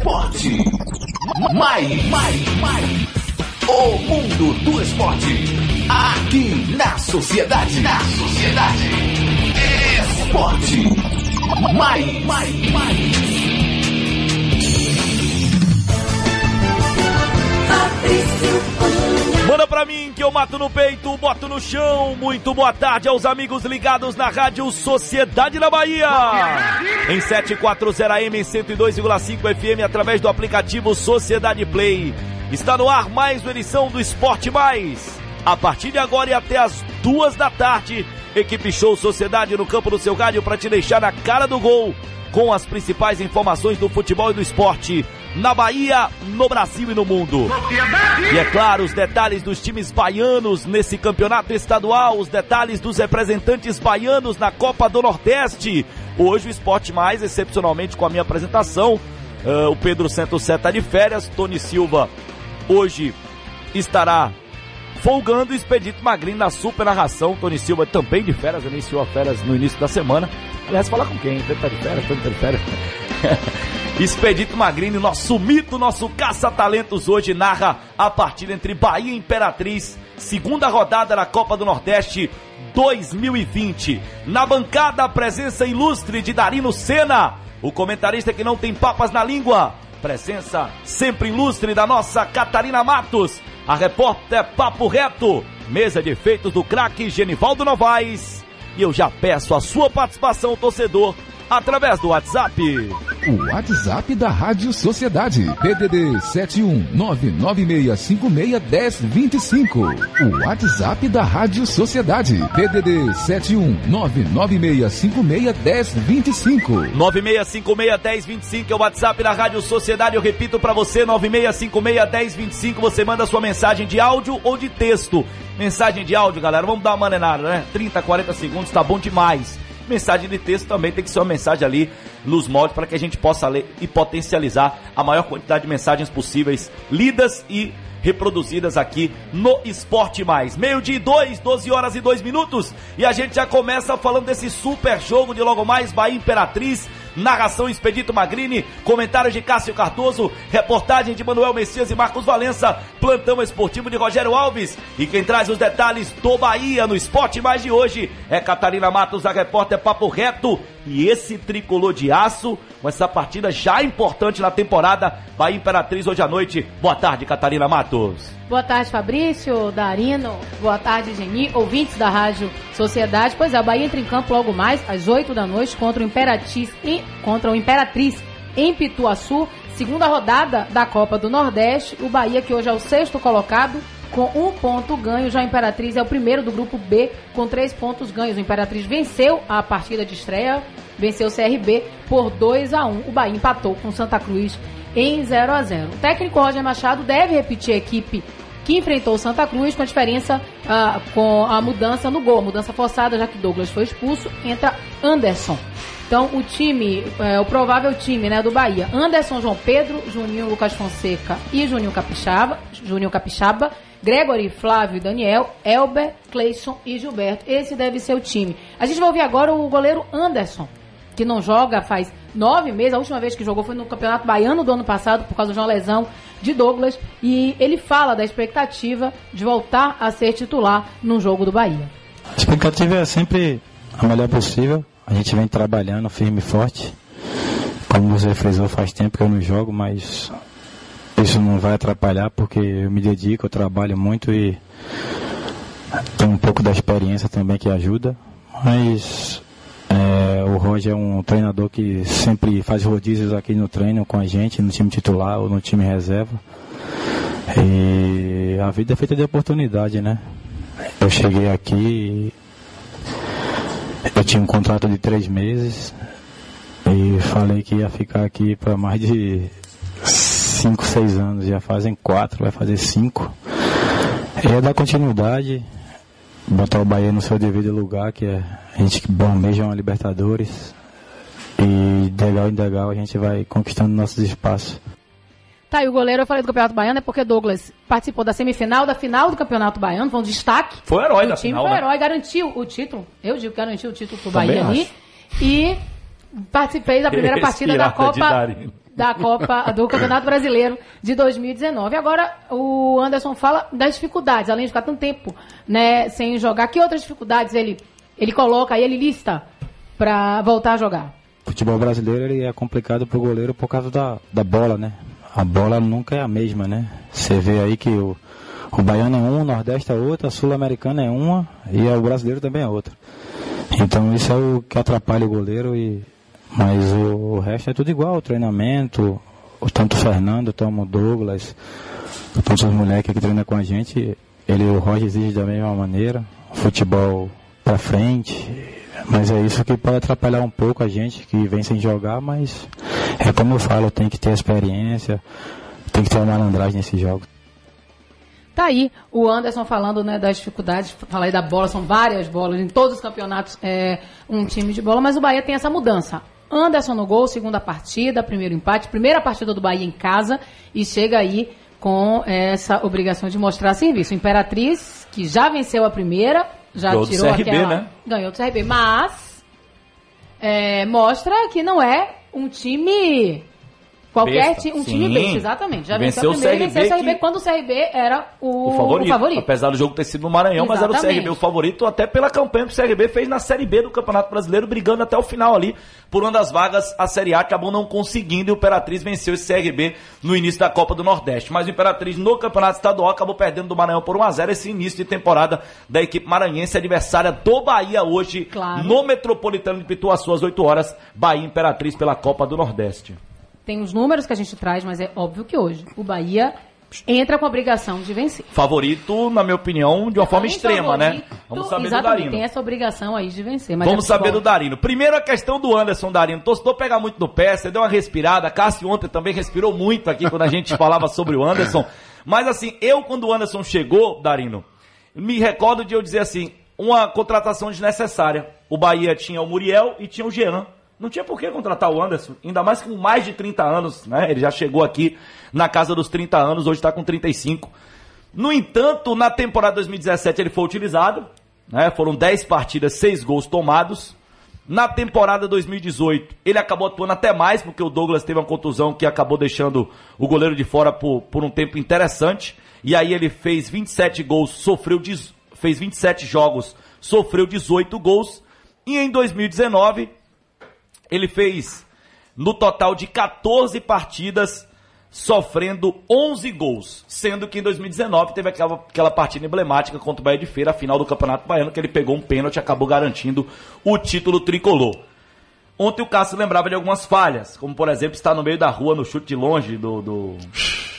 esporte. Mais, mais, mais. O mundo do esporte. Aqui na sociedade. Na sociedade. Esporte. Mais, mais, mais. Manda pra mim que eu mato no peito, boto no chão. Muito boa tarde aos amigos ligados na Rádio Sociedade da Bahia. Em 740 AM 102,5 FM através do aplicativo Sociedade Play. Está no ar mais uma edição do Esporte Mais. A partir de agora e até as duas da tarde, equipe Show Sociedade no campo do seu rádio para te deixar na cara do gol com as principais informações do futebol e do esporte na Bahia, no Brasil e no mundo. E é claro, os detalhes dos times baianos nesse campeonato estadual, os detalhes dos representantes baianos na Copa do Nordeste. Hoje o Esporte Mais, excepcionalmente com a minha apresentação, uh, o Pedro Santos está de férias, Tony Silva hoje estará folgando o Expedito Magrinho na super narração. Tony Silva também de férias, iniciou a férias no início da semana. Aliás, falar com quem? Ele tá de férias, tá de férias. Expedito Magrini, nosso mito, nosso caça-talentos hoje narra a partida entre Bahia e Imperatriz, segunda rodada da Copa do Nordeste 2020. Na bancada, a presença ilustre de Darino Senna, o comentarista que não tem papas na língua. Presença sempre ilustre da nossa Catarina Matos, a repórter Papo Reto, mesa de efeitos do craque Genivaldo Novaes. E eu já peço a sua participação, torcedor, através do WhatsApp. O WhatsApp da Rádio Sociedade. PDD 71996561025. O WhatsApp da Rádio Sociedade. PDD 71996561025. 96561025 é o WhatsApp da Rádio Sociedade. Eu repito para você, 96561025. Você manda sua mensagem de áudio ou de texto. Mensagem de áudio, galera. Vamos dar uma manenada, né? 30, 40 segundos, tá bom demais. Mensagem de texto também tem que ser uma mensagem ali nos moldes para que a gente possa ler e potencializar a maior quantidade de mensagens possíveis lidas e reproduzidas aqui no Esporte Mais. Meio-dia e dois, 12 horas e dois minutos. E a gente já começa falando desse super jogo de logo mais Bahia Imperatriz. Narração Expedito Magrini, comentários de Cássio Cardoso, reportagem de Manuel Messias e Marcos Valença, plantão esportivo de Rogério Alves. E quem traz os detalhes do Bahia no Esporte Mais de hoje é Catarina Matos, a repórter Papo Reto. E esse tricolor de aço, com essa partida já importante na temporada, Bahia Imperatriz hoje à noite. Boa tarde, Catarina Matos. Boa tarde, Fabrício, Darino. Boa tarde, Geni, ouvintes da Rádio Sociedade. Pois é, o Bahia entra em campo logo mais, às 8 da noite, contra o Imperatriz, contra o Imperatriz em Pituaçu. Segunda rodada da Copa do Nordeste. O Bahia, que hoje é o sexto colocado, com um ponto ganho. Já o Imperatriz é o primeiro do grupo B, com três pontos ganhos. O Imperatriz venceu a partida de estreia, venceu o CRB por 2 a 1 O Bahia empatou com Santa Cruz em 0 a 0 O técnico Roger Machado deve repetir a equipe que enfrentou o Santa Cruz com a diferença uh, com a mudança no gol, mudança forçada, já que Douglas foi expulso, entra Anderson. Então, o time, é, o provável time né, do Bahia, Anderson, João Pedro, Juninho, Lucas Fonseca e Juninho Capixaba, Juninho Capixaba, Gregory, Flávio, Daniel, Elber, Cleison e Gilberto. Esse deve ser o time. A gente vai ouvir agora o goleiro Anderson, que não joga faz nove meses. A última vez que jogou foi no Campeonato Baiano do ano passado, por causa de uma lesão de Douglas. E ele fala da expectativa de voltar a ser titular no jogo do Bahia. A expectativa é sempre a melhor possível. A gente vem trabalhando firme e forte. Como você frisou, faz tempo que eu não jogo, mas isso não vai atrapalhar porque eu me dedico, eu trabalho muito e tenho um pouco da experiência também que ajuda. Mas é, o Roger é um treinador que sempre faz rodízios aqui no treino com a gente, no time titular ou no time reserva. E a vida é feita de oportunidade, né? Eu cheguei aqui, eu tinha um contrato de três meses e falei que ia ficar aqui para mais de cinco, seis anos. Já fazem quatro, vai fazer cinco. É dar continuidade, botar o Bahia no seu devido lugar, que é a gente que almeja uma Libertadores. E degal em degal a gente vai conquistando nossos espaços. Tá, aí o goleiro, eu falei do Campeonato Baiano, é porque Douglas participou da semifinal, da final do Campeonato Baiano, foi um destaque. Foi herói da time, final, Foi né? herói, garantiu o título. Eu digo que garantiu o título pro Bahia ali. E participei da primeira partida da Copa da Copa do Campeonato Brasileiro de 2019. Agora o Anderson fala das dificuldades, além de ficar tanto tempo, né, sem jogar. Que outras dificuldades ele ele coloca, ele lista para voltar a jogar? O futebol brasileiro ele é complicado pro goleiro por causa da, da bola, né? A bola nunca é a mesma, né? Você vê aí que o, o baiano é um, o nordeste é outra, a sul-americana é uma e o brasileiro também é outra. Então isso é o que atrapalha o goleiro e mas o, o resto é tudo igual, o treinamento, o, tanto o Fernando, como o Douglas, tanto os moleques que treinam com a gente, ele o Roger exige da mesma maneira, futebol para frente, mas é isso que pode atrapalhar um pouco a gente que vem sem jogar, mas é como eu falo, tem que ter experiência, tem que ter uma malandragem nesses jogos. Tá aí o Anderson falando né, das dificuldades, falei da bola, são várias bolas, em todos os campeonatos é um time de bola, mas o Bahia tem essa mudança. Anderson no gol, segunda partida, primeiro empate, primeira partida do Bahia em casa e chega aí com essa obrigação de mostrar serviço. Imperatriz, que já venceu a primeira, já Ganhou do tirou CRB, aquela... né? Ganhou do CRB, mas é, mostra que não é um time... Qualquer time, um sim. time besta, exatamente. Já venceu, Venceu o e venceu o CRB CRB que- quando o CRB era o, o favorito, o favorito. Apesar do jogo ter sido no Maranhão, mas era o Exatamente. CRB o favorito, até pela campanha que o CRB fez na Série B do Campeonato Brasileiro, brigando até o final ali por uma das vagas. A Série A acabou não conseguindo e o Imperatriz venceu esse CRB no início da Copa do Nordeste. Mas o Imperatriz no Campeonato Estadual acabou perdendo do Maranhão por 1x0 esse início de temporada da equipe maranhense, adversária do Bahia hoje Claro. no Metropolitano de Pituaçu às 8 horas. Bahia Imperatriz pela Copa do Nordeste. Tem os números que a gente traz, mas é óbvio que hoje o Bahia entra com a obrigação de vencer. Favorito, na minha opinião, de uma forma extrema, né? favorito, Vamos saber do Darino. Tem essa obrigação aí de vencer. Vamos é saber do Darino. Primeiro a questão do Anderson Darino. Torcedor pegar muito no pé, você deu uma respirada. Cássio ontem também respirou muito aqui quando a gente falava sobre o Anderson. Mas assim, eu quando o Anderson chegou, Darino, me recordo de eu dizer assim, uma contratação desnecessária. O Bahia tinha o Muriel e tinha o Jean. Não tinha por que contratar o Anderson, ainda mais com mais de 30 anos, né? Ele já chegou aqui na casa dos 30 anos, hoje está com 35. No entanto, na temporada 2017 ele foi utilizado, né? Foram 10 partidas, 6 gols tomados. Na temporada 2018, ele acabou atuando até mais, porque o Douglas teve uma contusão que acabou deixando o goleiro de fora por, por um tempo interessante. E aí ele fez 27 gols, sofreu fez 27 jogos, sofreu 18 gols. E em 2019, ele fez no total de 14 partidas, sofrendo 11 gols. Sendo que em 2019 teve aquela, aquela partida emblemática contra o Bahia de Feira, a final do Campeonato Baiano, que ele pegou um pênalti e acabou garantindo o título tricolor. Ontem o Cássio lembrava de algumas falhas, como por exemplo estar no meio da rua no chute de longe do. do-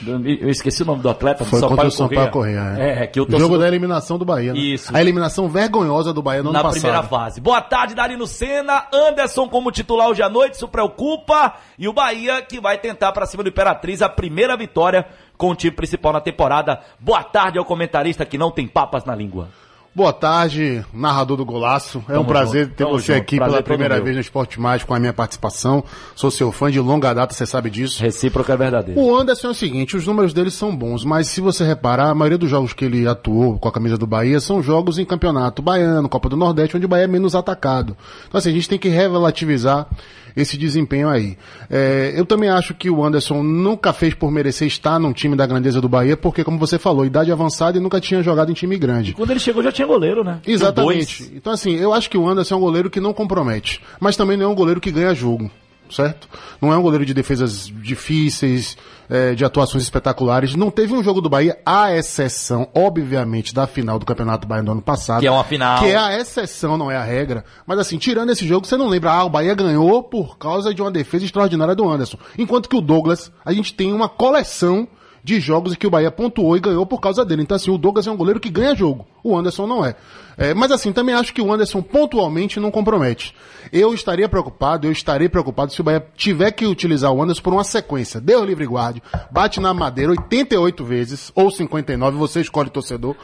do- eu esqueci o nome do atleta, Foi do contra o Sampaio Corrêa. É, que o jogo torcedor- da eliminação do Bahia. Né? Isso. A eliminação vergonhosa do Bahia no na ano primeira passado. fase. Boa tarde, Darino Senna. Anderson como titular hoje à noite, isso preocupa. E o Bahia que vai tentar para cima do Imperatriz a primeira vitória com o time principal na temporada. Boa tarde ao comentarista que não tem papas na língua. Boa tarde, narrador do Golaço. É um Tamo prazer junto, ter tamo você junto. aqui Prazer pela todo primeira vez no Esporte Mais com a minha participação. Sou seu fã de longa data, você sabe disso. Recíproca é verdadeiro. O Anderson é o seguinte, os números dele são bons, mas se você reparar, a maioria dos jogos que ele atuou com a camisa do Bahia são jogos em campeonato baiano, Copa do Nordeste, onde o Bahia é menos atacado. Então assim, a gente tem que relativizar esse desempenho aí. É, eu também acho que o Anderson nunca fez por merecer estar num time da grandeza do Bahia, porque como você falou, idade avançada e nunca tinha jogado em time grande. Quando ele chegou já tinha goleiro, né? Tinha Exatamente. Então, assim, eu acho que o Anderson é um goleiro que não compromete, mas também não é um goleiro que ganha jogo, certo? Não é um goleiro de defesas difíceis, é, de atuações espetaculares. Não teve um jogo do Bahia, à exceção, obviamente, da final do Campeonato Baiano do ano passado. Que é uma final. Que é a exceção, não é a regra. Mas, assim, tirando esse jogo, você não lembra, ah, o Bahia ganhou por causa de uma defesa extraordinária do Anderson. Enquanto que o Douglas, a gente tem uma coleção de jogos que o Bahia pontuou e ganhou por causa dele. Então, assim, o Douglas é um goleiro que ganha jogo. O Anderson não é. É, mas, assim, também acho que o Anderson pontualmente não compromete. Eu estaria preocupado, eu estarei preocupado se o Bahia tiver que utilizar o Anderson por uma sequência. Deu livre guarde, bate na madeira 88 vezes, ou 59, você escolhe torcedor.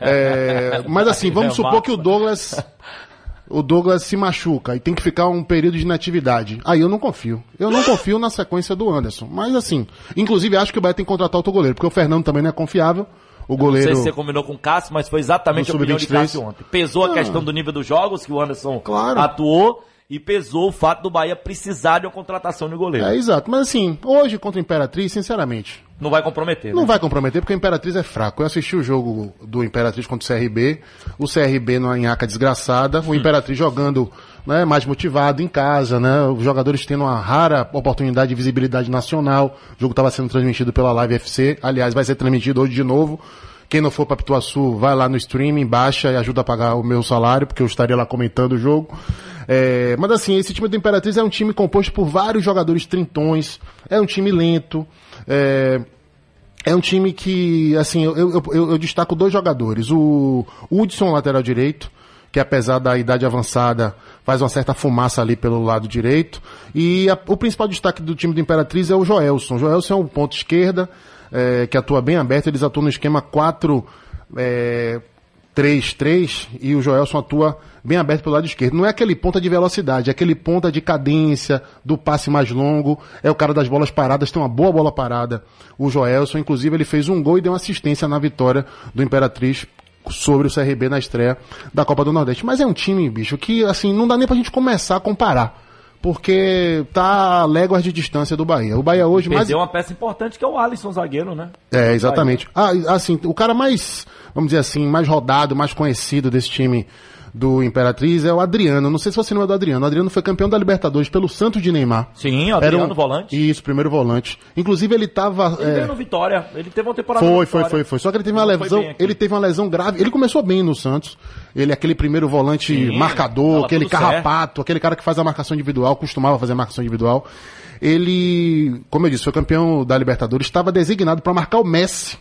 É, mas, assim, vamos É supor que o Douglas o Douglas se machuca e tem que ficar um período de inatividade. Aí eu não confio. Eu não confio na sequência do Anderson. Mas assim, inclusive acho que o Bahia tem que contratar outro goleiro, porque o Fernando também não é confiável. O Não goleiro. sei se você combinou com o Cássio, mas foi exatamente a opinião de sub-23. Cássio ontem. Pesou a Ah. questão do nível dos jogos que o Anderson Claro. atuou e pesou o fato do Bahia precisar de uma contratação de goleiro. É, exato. Mas assim, hoje contra a Imperatriz, sinceramente, Não vai comprometer, não né? vai comprometer porque a Imperatriz é fraco. Eu assisti o jogo do Imperatriz contra o CRB, o CRB numa nhaca desgraçada, o Imperatriz jogando né, mais motivado em casa, né? Os jogadores tendo uma rara oportunidade de visibilidade nacional. O jogo estava sendo transmitido pela Live FC. Aliás, vai ser transmitido hoje de novo. Quem não for para Pituaçu, vai lá no streaming, baixa e ajuda a pagar o meu salário, porque eu estaria lá comentando o jogo. É, mas assim, esse time do Imperatriz é um time composto por vários jogadores trintões, é um time lento, é, é um time que, assim, eu, eu, eu- eu destaco dois jogadores. O Hudson, lateral direito, que apesar da idade avançada, faz uma certa fumaça ali pelo lado direito. E a- o principal destaque do time do Imperatriz é o Joelson. O Joelson é um ponto esquerda, é, que atua bem aberto. Eles atuam no esquema 4, é, 3-3 e o Joelson atua bem aberto pelo lado esquerdo. Não é aquele ponta de velocidade, é aquele ponta de cadência, do passe mais longo. É o cara das bolas paradas, tem uma boa bola parada. O Joelson, inclusive, ele fez um gol e deu uma assistência na vitória do Imperatriz sobre o CRB na estreia da Copa do Nordeste. Mas é um time, bicho, que assim, não dá nem pra gente começar a comparar. Porque tá a léguas de distância do Bahia. O Bahia hoje mais Perdeu uma peça importante que é o Alisson, zagueiro, né? é, exatamente. Ah, assim, o cara mais, vamos dizer assim, mais rodado, mais conhecido desse time do Imperatriz é o Adriano. Não sei se você lembra do Adriano. O Adriano foi campeão da Libertadores pelo Santos de Neymar. Sim, o Era Adriano um- volante. Isso, primeiro volante. Inclusive ele tava. Ele é, veio no Vitória. Ele teve uma temporada foi, foi, foi, foi. Só que ele teve uma Não foi lesão, ele teve uma lesão grave. Ele começou bem no Santos. Ele é aquele primeiro volante Sim, marcador, aquele carrapato, aquele cara que faz a marcação individual, costumava fazer marcação individual. Ele, como eu disse, foi campeão da Libertadores, estava designado para marcar o Messi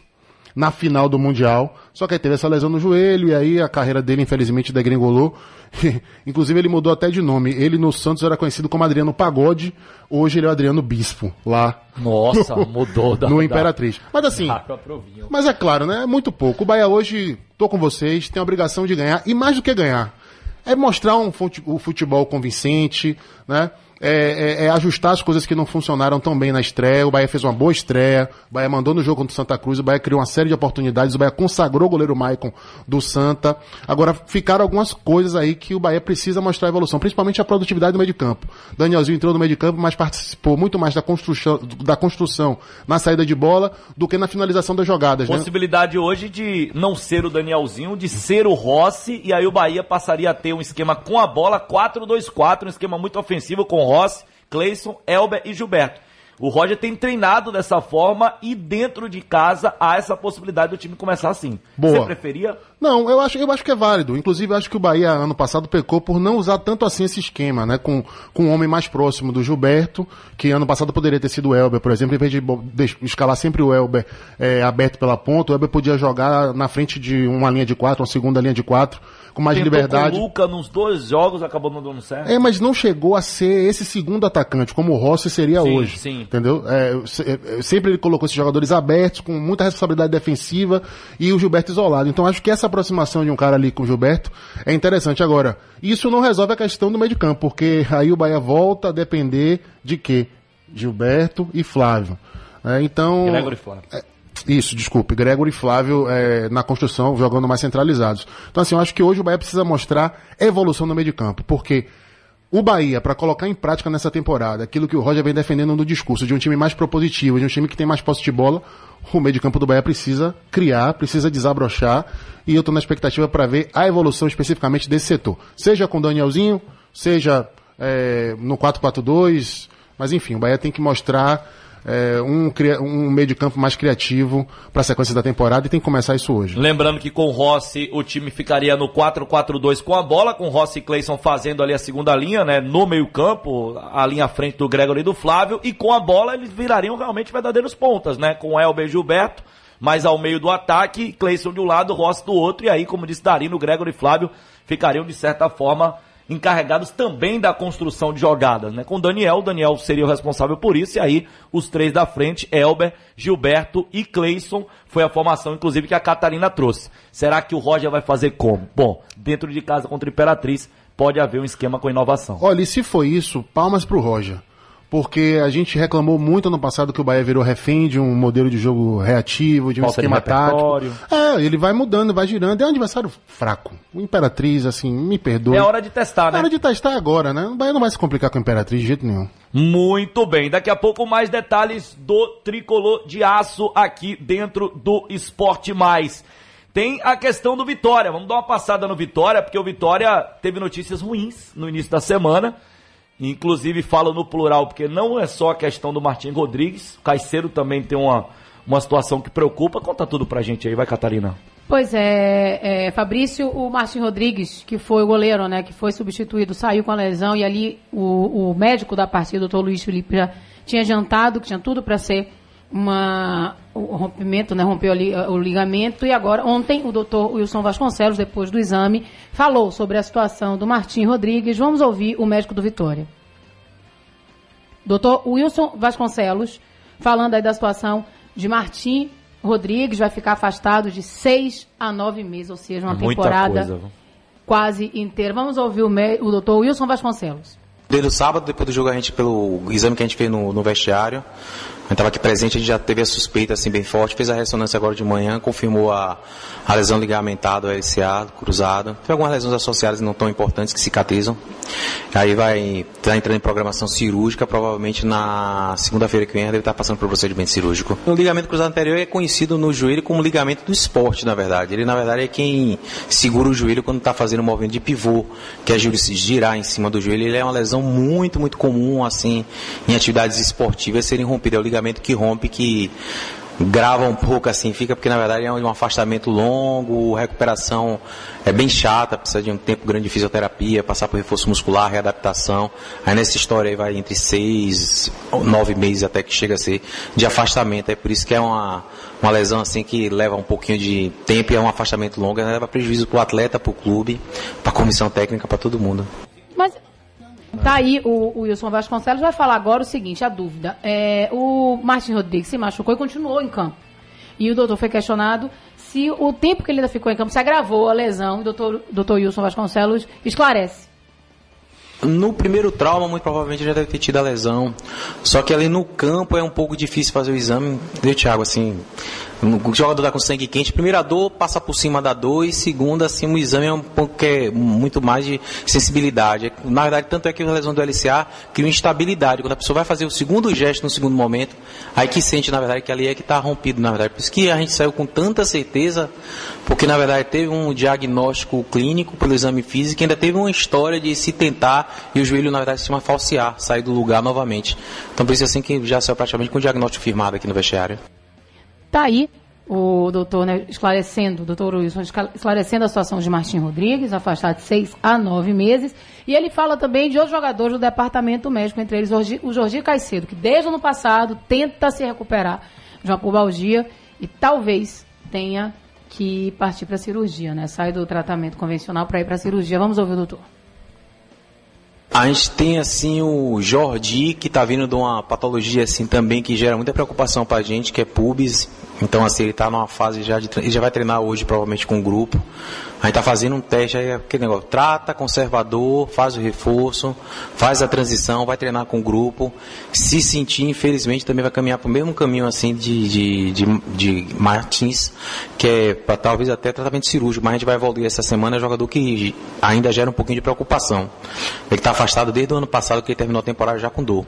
na final do Mundial. Só que aí teve essa lesão no joelho e aí a carreira dele infelizmente degringolou. Inclusive ele mudou até de nome. Ele no Santos era conhecido como Adriano Pagode, hoje ele é o Adriano Bispo, lá Nossa, mudou da no da- Imperatriz. Mas assim, Ah, mas é claro, né? É muito pouco. O Bahia hoje, tô com vocês, tem a obrigação de ganhar. E mais do que ganhar, é mostrar um futebol convincente, né? É, é- é ajustar as coisas que não funcionaram tão bem na estreia. O Bahia fez uma boa estreia. O Bahia mandou no jogo contra o Santa Cruz. O Bahia criou uma série de oportunidades. O Bahia consagrou o goleiro Maicon do Santa. Agora, ficaram algumas coisas aí que o Bahia precisa mostrar evolução, principalmente a produtividade do meio de campo. Danielzinho entrou no meio de campo, mas participou muito mais da construção, da construção na saída de bola do que na finalização das jogadas. né? Possibilidade hoje de não ser o Danielzinho, de ser o Rossi, e aí o Bahia passaria a ter um esquema com a bola 4-2-4, um esquema muito ofensivo com Rossi, Cleison, Elber e Gilberto. O Roger tem treinado dessa forma e dentro de casa há essa possibilidade do time começar assim. Boa. Você preferia? Não, eu acho, eu acho que é válido. Inclusive, eu acho que o Bahia, ano passado, pecou por não usar tanto assim esse esquema, né? Com, com um homem mais próximo do Gilberto, que ano passado poderia ter sido o Elber, por exemplo, em vez de- escalar sempre o Elber é, aberto pela ponta, o Elber podia jogar na frente de uma linha de quatro, uma segunda linha de quatro, com mais Tentou liberdade. com o Luca nos dois jogos, acabou não dando certo. É, mas não chegou a ser esse segundo atacante, como o Rossi seria Sim, hoje. sim. Entendeu? É, se- é, sempre ele colocou esses jogadores abertos, com muita responsabilidade defensiva, e o Gilberto isolado. Então acho que essa aproximação de um cara ali com o Gilberto é interessante. Agora, isso não resolve a questão do meio de campo, porque aí o Bahia volta a depender de quê? Gilberto e Flávio. É, então. Gregory Flávio. Isso, desculpe. Gregor e Flávio é, na construção, jogando mais centralizados. Então, assim, eu acho que hoje o Bahia precisa mostrar evolução no meio de campo, porque o Bahia, para colocar em prática nessa temporada, aquilo que o Roger vem defendendo no discurso, de um time mais propositivo, de um time que tem mais posse de bola, o meio de campo do Bahia precisa criar, precisa desabrochar, e eu estou na expectativa para ver a evolução especificamente desse setor. Seja com o Danielzinho, seja é, no 4-4-2, mas enfim, o Bahia tem que mostrar é, um, um meio de campo mais criativo para a sequência da temporada e tem que começar isso hoje. Lembrando que com o Rossi o time ficaria no 4-4-2 com a bola, com o Rossi e Cleison fazendo ali a segunda linha, né? No meio-campo, a linha à frente do Gregory e do Flávio, e com a bola eles virariam realmente verdadeiros pontas, né? Com o Elber e Gilberto, mais ao meio do ataque, Cleison de um lado, Rossi do outro, e aí, como disse Darino, Gregory e Flávio ficariam de certa forma encarregados também da construção de jogadas, né? Com Daniel, Daniel seria o responsável por isso, e aí os três da frente, Elber, Gilberto e Cleison, foi a formação, inclusive, que a Catarina trouxe. Será que o Roger vai fazer como? Bom, dentro de casa contra a Imperatriz, pode haver um esquema com inovação. Olha, e se foi isso, palmas pro Roger. Porque a gente reclamou muito ano passado que o Bahia virou refém de um modelo de jogo reativo, de um Falta de esquema tático. repertório. É, ele vai mudando, vai girando. É um adversário fraco. O Imperatriz, assim, me perdoe. É hora de testar, É né? hora de testar agora, né? O Bahia não vai se complicar com o Imperatriz de jeito nenhum. Muito bem, daqui a pouco mais detalhes do tricolor de aço aqui dentro do Esporte Mais. Tem a questão do Vitória, vamos dar uma passada no Vitória, porque o Vitória teve notícias ruins no início da semana. Inclusive falo no plural, porque não é só a questão do Martim Rodrigues, o Caicedo também tem uma, uma situação que preocupa. Conta tudo pra gente aí, vai Catarina. Pois é, é, Fabrício, o Martin Rodrigues, que foi o goleiro, né, que foi substituído, saiu com a lesão e ali o, o médico da partida, o doutor Luiz Felipe, já tinha adiantado que tinha tudo para ser uma, o rompimento, né, rompeu ali, uh, o ligamento e agora, ontem, o doutor Wilson Vasconcelos, depois do exame, falou sobre a situação do Martim Rodrigues. Vamos ouvir o médico do Vitória. Doutor Wilson Vasconcelos, falando aí da situação de Martim Rodrigues, vai ficar afastado de seis a nove meses, ou seja, uma Muita temporada coisa, quase inteira. Vamos ouvir o, o doutor Wilson Vasconcelos. Desde o sábado, depois do jogo, a gente, pelo exame que a gente fez no, no vestiário, gente estava aqui presente, a gente já teve a suspeita assim bem forte, fez a ressonância agora de manhã, confirmou a, a lesão ligamentada, o LCA, cruzado. Tem algumas lesões associadas não tão importantes que cicatrizam. Aí vai estar entrando em programação cirúrgica, provavelmente na segunda-feira que vem deve estar passando por procedimento cirúrgico. O ligamento cruzado anterior é conhecido no joelho como ligamento do esporte, na verdade. Ele, na verdade, é quem segura o joelho quando está fazendo um movimento de pivô, que é se girar em cima do joelho. Ele é uma lesão muito, muito comum, assim, em atividades esportivas serem rompidas. É o ligamento que rompe, que grava um pouco assim, fica porque na verdade é um afastamento longo, recuperação é bem chata, precisa de um tempo grande de fisioterapia, passar por reforço muscular, readaptação. Aí nessa história aí vai entre seis nove meses até que chega a ser de afastamento. É por isso que é uma, uma lesão assim que leva um pouquinho de tempo e é um afastamento longo, né? leva prejuízo para o atleta, para o clube, para a comissão técnica, para todo mundo. Tá aí o, o Wilson Vasconcelos vai falar agora o seguinte, a dúvida. É, o Martin Rodrigues se machucou e continuou em campo. E o doutor foi questionado se o tempo que ele ainda ficou em campo se agravou a lesão. O doutor, doutor Wilson Vasconcelos esclarece. No primeiro trauma, muito provavelmente já deve ter tido a lesão. Só que ali no campo é um pouco difícil fazer o exame. Viu, Thiago? Assim, o jogador tá com sangue quente. Primeira dor, passa por cima da dor. E segunda, assim, o exame é um pouco que é muito mais de sensibilidade. Na verdade, tanto é que a lesão do LCA cria uma instabilidade. Quando a pessoa vai fazer o segundo gesto no segundo momento, aí que sente, na verdade, que ali é que está rompido, na verdade. Por isso que a gente saiu com tanta certeza, porque na verdade teve um diagnóstico clínico pelo exame físico e ainda teve uma história de se tentar e o joelho, na verdade, se chama falsear, sair do lugar novamente. Então, por isso assim que já saiu praticamente com o diagnóstico firmado aqui no vestiário. Tá aí o doutor né, esclarecendo, o doutor Wilson escla- esclarecendo a situação de Martim Rodrigues, afastado de seis a nove meses. E ele fala também de outros jogadores do departamento médico, entre eles o Jordi- o Jordi Caicedo, que desde o ano passado tenta se recuperar de uma pubalgia e talvez tenha que partir para cirurgia, né? Sai do tratamento convencional para ir para cirurgia. Vamos ouvir o doutor. A gente tem assim o Jordi, que está vindo de uma patologia assim também que gera muita preocupação pra gente, que é pubis. Então assim, ele está numa fase já de ele já vai treinar hoje provavelmente com o grupo. A gente tá fazendo um teste aí, aquele negócio, trata conservador, faz o reforço, faz a transição, vai treinar com o grupo. Se sentir, infelizmente, também vai caminhar pro mesmo caminho assim de, de, de, de Martins, que é para talvez até tratamento cirúrgico, mas a gente vai evoluir essa semana, é um jogador que ainda gera um pouquinho de preocupação. Ele está afastado desde o ano passado, que ele terminou a temporada já com dor.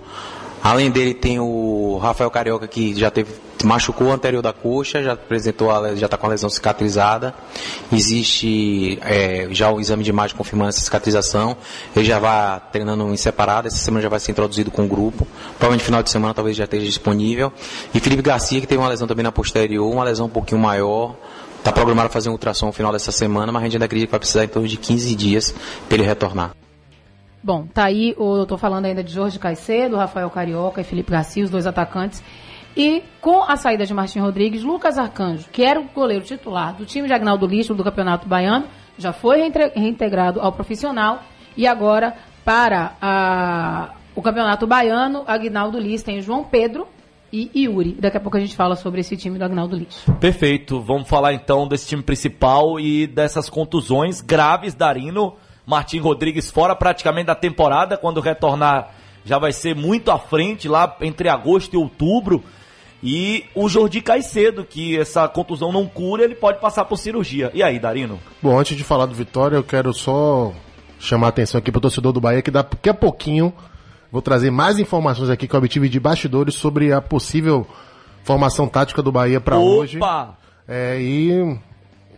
Além dele tem o Rafael Carioca que já teve machucou o anterior da coxa, já apresentou a, já está com a lesão cicatrizada. Existe é, já o exame de imagem confirmando essa cicatrização. Ele já vai treinando em separado, essa semana já vai ser introduzido com o grupo. Provavelmente final de semana talvez já esteja disponível. E Felipe Garcia que teve uma lesão também na posterior, uma lesão um pouquinho maior. Está programado fazer um ultrassom no final dessa semana, mas a gente ainda acredita que vai precisar em torno de 15 dias para ele retornar. Bom, tá aí, eu tô falando ainda de Jorge Caicedo, Rafael Carioca e Felipe Garcia, os dois atacantes. E com a saída de Martim Rodrigues, Lucas Arcanjo, que era o goleiro titular do time de Agnaldo Lixo do Campeonato Baiano, já foi reintegrado ao profissional e agora para a- o Campeonato Baiano, Agnaldo Lixo tem João Pedro e Yuri. Daqui a pouco a gente fala sobre esse time do Agnaldo Lixo. Perfeito. Vamos falar então desse time principal e dessas contusões graves da Arino. Martim Rodrigues fora praticamente da temporada, quando retornar já vai ser muito à frente, lá entre agosto e outubro. E o Jordi Caicedo, que essa contusão não cura, ele pode passar por cirurgia. E aí, Darino? Bom, antes de falar do Vitória, eu quero só chamar a atenção aqui para o torcedor do Bahia, que daqui a pouquinho vou trazer mais informações aqui que eu obtive de bastidores sobre a possível formação tática do Bahia para hoje. Opa! É, e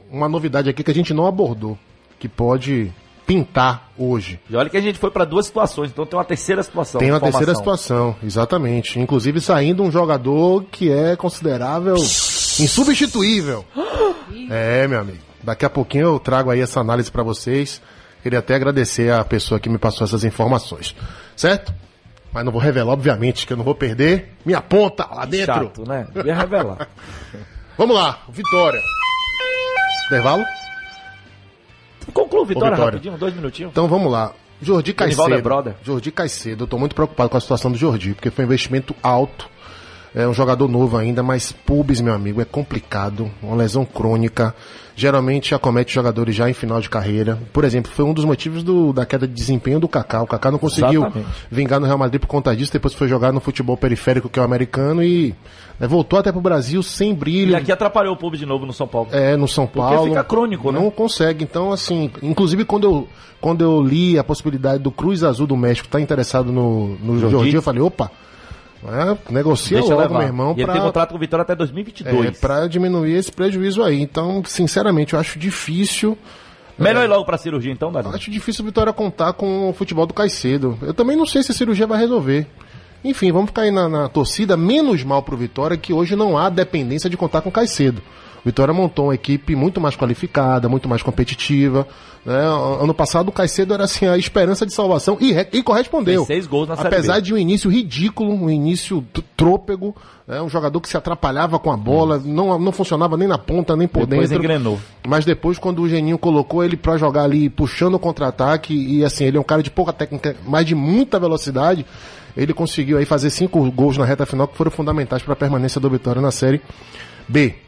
uma novidade aqui que a gente não abordou, que pode pintar hoje. E olha que a gente foi para duas situações, então tem uma terceira situação. Tem uma formação. terceira situação, exatamente. Inclusive saindo um jogador que é considerável insubstituível. É, meu amigo. Daqui a pouquinho eu trago aí essa análise para vocês. Queria até agradecer a pessoa que me passou essas informações. Certo? Mas não vou revelar, obviamente, que eu não vou perder minha ponta lá dentro. Chato, né? Devia revelar. Vamos lá, Vitória. Intervalo? Conclua, Vitória, Vitória. rapidinho, dois minutinhos. Então vamos lá. Jordi Genivaldo Caicedo. é? Jordi Caicedo, eu tô muito preocupado com a situação do Jordi, porque foi um investimento alto. É um jogador novo ainda, mas pubis, meu amigo, é complicado. Uma lesão crônica. Geralmente acomete jogadores já em final de carreira. Por exemplo, foi um dos motivos do- da queda de desempenho do Kaká. O Kaká não conseguiu Exatamente. vingar no Real Madrid por conta disso, depois foi jogar no futebol periférico, que é o americano, e né, voltou até pro Brasil sem brilho. E aqui atrapalhou o público de novo no São Paulo. É, no São Porque Paulo. fica crônico, né? Não consegue. Então, assim, inclusive quando eu, quando eu li a possibilidade do Cruz Azul do México estar interessado no, no. Jordi, eu falei, opa, é, negocia Deixa logo, levar. meu irmão, e ele pra, tem contrato com o Vitória até é, 2022. pra diminuir esse prejuízo aí. Então, sinceramente, eu acho difícil. Melhor ir logo pra cirurgia então, Darino? Acho difícil o Vitória contar com o futebol do Caicedo. Eu também não sei se a cirurgia vai resolver. Enfim, vamos ficar aí na, na torcida, menos mal pro Vitória, que hoje não há dependência de contar com o Caicedo. Vitória montou uma equipe muito mais qualificada, muito mais competitiva. né? Ano passado o Caicedo era assim, a esperança de salvação e, e correspondeu. Fez seis gols na Apesar de um início ridículo, um início trôpego, né? um jogador que se atrapalhava com a bola, não, não funcionava nem na ponta, nem por Depois dentro. engrenou. Mas depois, quando o Geninho colocou ele pra jogar ali, puxando o contra-ataque, e assim, ele é um cara de pouca técnica, mas de muita velocidade, ele conseguiu aí fazer cinco gols na reta final que foram fundamentais para a permanência do Vitória na Série B.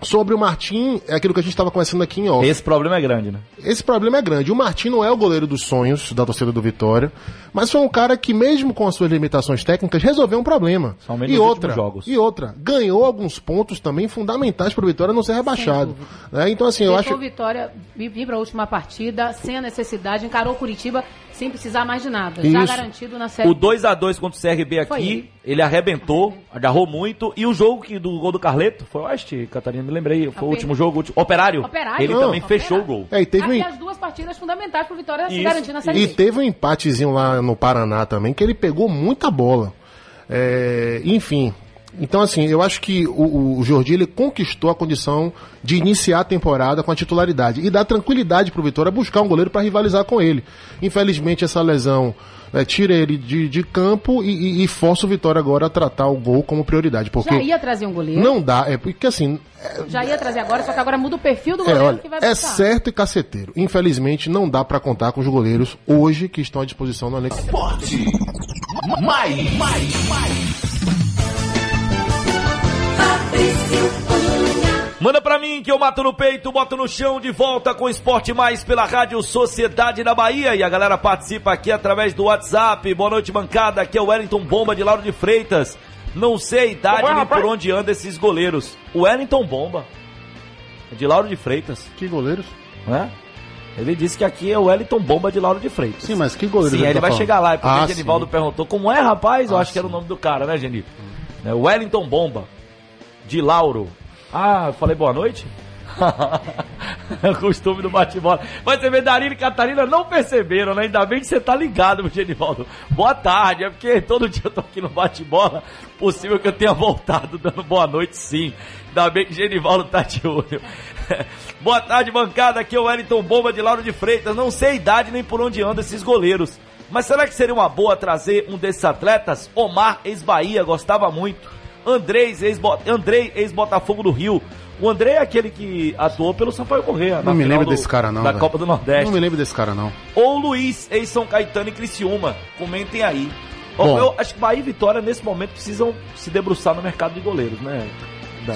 Sobre o Martim, é aquilo que a gente estava conversando aqui em off. Esse problema é grande, né? Esse problema é grande. O Martim não é o goleiro dos sonhos da torcida do Vitória, mas foi um cara que, mesmo com as suas limitações técnicas, resolveu um problema. Somente e outra, jogos. e outra, ganhou alguns pontos também fundamentais para o Vitória não ser rebaixado. né? Então, assim, eu Deixou acho. o Vitória vir vir para a última partida sem a necessidade, encarou o Curitiba sem precisar mais de nada. Já Isso. garantido na série. O 2x2 contra o CRB aqui, ele. ele arrebentou, agarrou muito. E o jogo que, do gol do Carleto, foi o Oeste, Catarina, me lembrei. Foi o Operário. último jogo, o último- Operário. Operário. Ele também fechou o Operário. gol. É, e teve, um, Aqui em- as duas partidas fundamentais para o Vitória se Isso. garantir na série e B. teve um empatezinho lá no Paraná também, que ele pegou muita bola. É, enfim. Então, assim, eu acho que o, o Jordi ele conquistou a condição de iniciar a temporada com a titularidade e dar tranquilidade pro Vitória buscar um goleiro para rivalizar com ele. Infelizmente, essa lesão né, tira ele de, de campo e, e- e força o Vitória agora a tratar o gol como prioridade. Porque Já ia trazer um goleiro. não dá, é porque assim, Já ia trazer agora, só que agora muda o perfil do é, goleiro olha, que vai é buscar. certo e caceteiro. Infelizmente, não dá para contar com os goleiros hoje que estão à disposição no elenco. Esporte. Mais, mais, mais. Manda pra mim que eu mato no peito, boto no chão, de volta com o Esporte Mais pela Rádio Sociedade da Bahia. E a galera participa aqui através do WhatsApp. Boa noite, bancada. Aqui é o Wellington Bomba de Lauro de Freitas. Não sei a idade nem por onde anda esses goleiros. O Wellington Bomba. De Lauro de Freitas, Que goleiros? né? Ele disse que aqui é o Wellington Bomba de Lauro de Freitas. Sim, mas que goleiro Sim, ele tá vai falando? chegar lá, é porque Ah, o Genivaldo sim. perguntou como é, rapaz? Eu Ah, acho que era o sim. nome do cara, né, Geni? É, Wellington Bomba, de Lauro. Ah, eu falei boa noite? é o costume do bate-bola. Mas você vê, Darino e Catarina não perceberam, né? Ainda bem que você tá ligado, meu Genivaldo. Boa tarde, é porque todo dia eu tô aqui no bate-bola. Possível que eu tenha voltado dando boa noite, sim. Ainda bem que o Genivaldo tá de olho. boa tarde, bancada. Aqui é o Wellington Bomba de Lauro de Freitas. Não sei a idade nem por onde andam esses goleiros. Mas será que seria uma boa trazer um desses atletas? Omar, ex-Bahia, gostava muito. Andrés, Andrei, ex-Botafogo do Rio. O André é aquele que atuou pelo Sampaio Correia. Não me lembro do- desse cara, não. Da velho. Copa do Nordeste. Não me lembro desse cara, não. Ou o Luiz, ex-São Caetano e Criciúma. Comentem aí. Bom. Eu acho que Bahia e Vitória, nesse momento, precisam se debruçar no mercado de goleiros, né?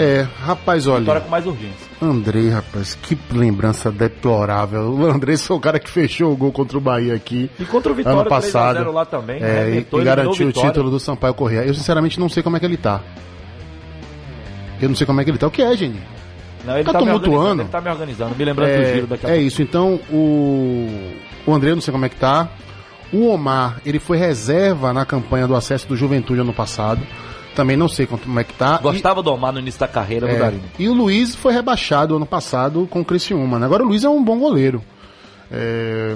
É, rapaz, olha. Vitória com mais urgência. Andrei, rapaz, que lembrança deplorável. O Andrei foi o cara que fechou o gol contra o Bahia aqui. E contra o Vitória, ano passado. 3x0 lá também. É, e, arrebentou, e garantiu o título do Sampaio Correia. Eu sinceramente não sei como é que ele tá. Eu não sei como é que ele tá. O que é, gente? Não, ele Tá tá, tumultuando. ele tá me organizando, me lembrando do É, giro daqui a é pouco. isso, então o, o André, eu não sei como é que tá. O Omar, ele foi reserva na campanha do acesso do Juventude ano passado. Também não sei como é que tá. E- Gostava do Omar no início da carreira do é, Darino. e o Luiz foi rebaixado ano passado com o Criciúma. Né? Agora o Luiz é um bom goleiro. É,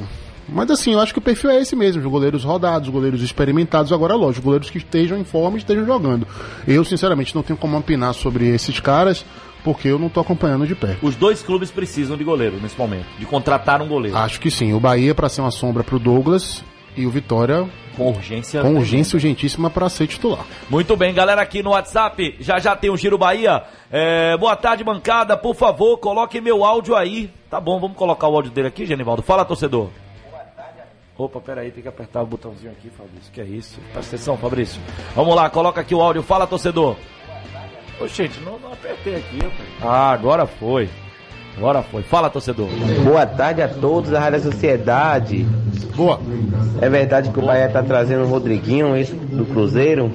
Mas assim, eu acho que o perfil é esse mesmo, os goleiros rodados, os goleiros experimentados, agora lógico, os goleiros que estejam em forma e estejam jogando. Eu, sinceramente, não tenho como opinar sobre esses caras, porque eu não tô acompanhando de perto. Os dois clubes precisam de goleiro nesse momento, de contratar um goleiro. Acho que sim. O Bahia para ser uma sombra pro Douglas e o Vitória Com urgência. com urgência urgentíssima para ser titular. Muito bem, galera, aqui no WhatsApp, já já tem o Giro Bahia. É, boa tarde, bancada, por favor, coloque meu áudio aí. Tá bom, vamos colocar o áudio dele aqui, Genivaldo. Fala, torcedor. Opa, peraí, tem que apertar o botãozinho aqui, Fabrício. Que é isso? Presta atenção, Fabrício. Vamos lá, coloca aqui o áudio. Fala, torcedor. Ô, gente, não, não apertei aqui. rapaz. Ah, agora foi. Agora foi. Fala, torcedor. Boa tarde a todos da Rádio Sociedade. Boa. É verdade que o Bahia tá trazendo o Rodriguinho, esse do Cruzeiro?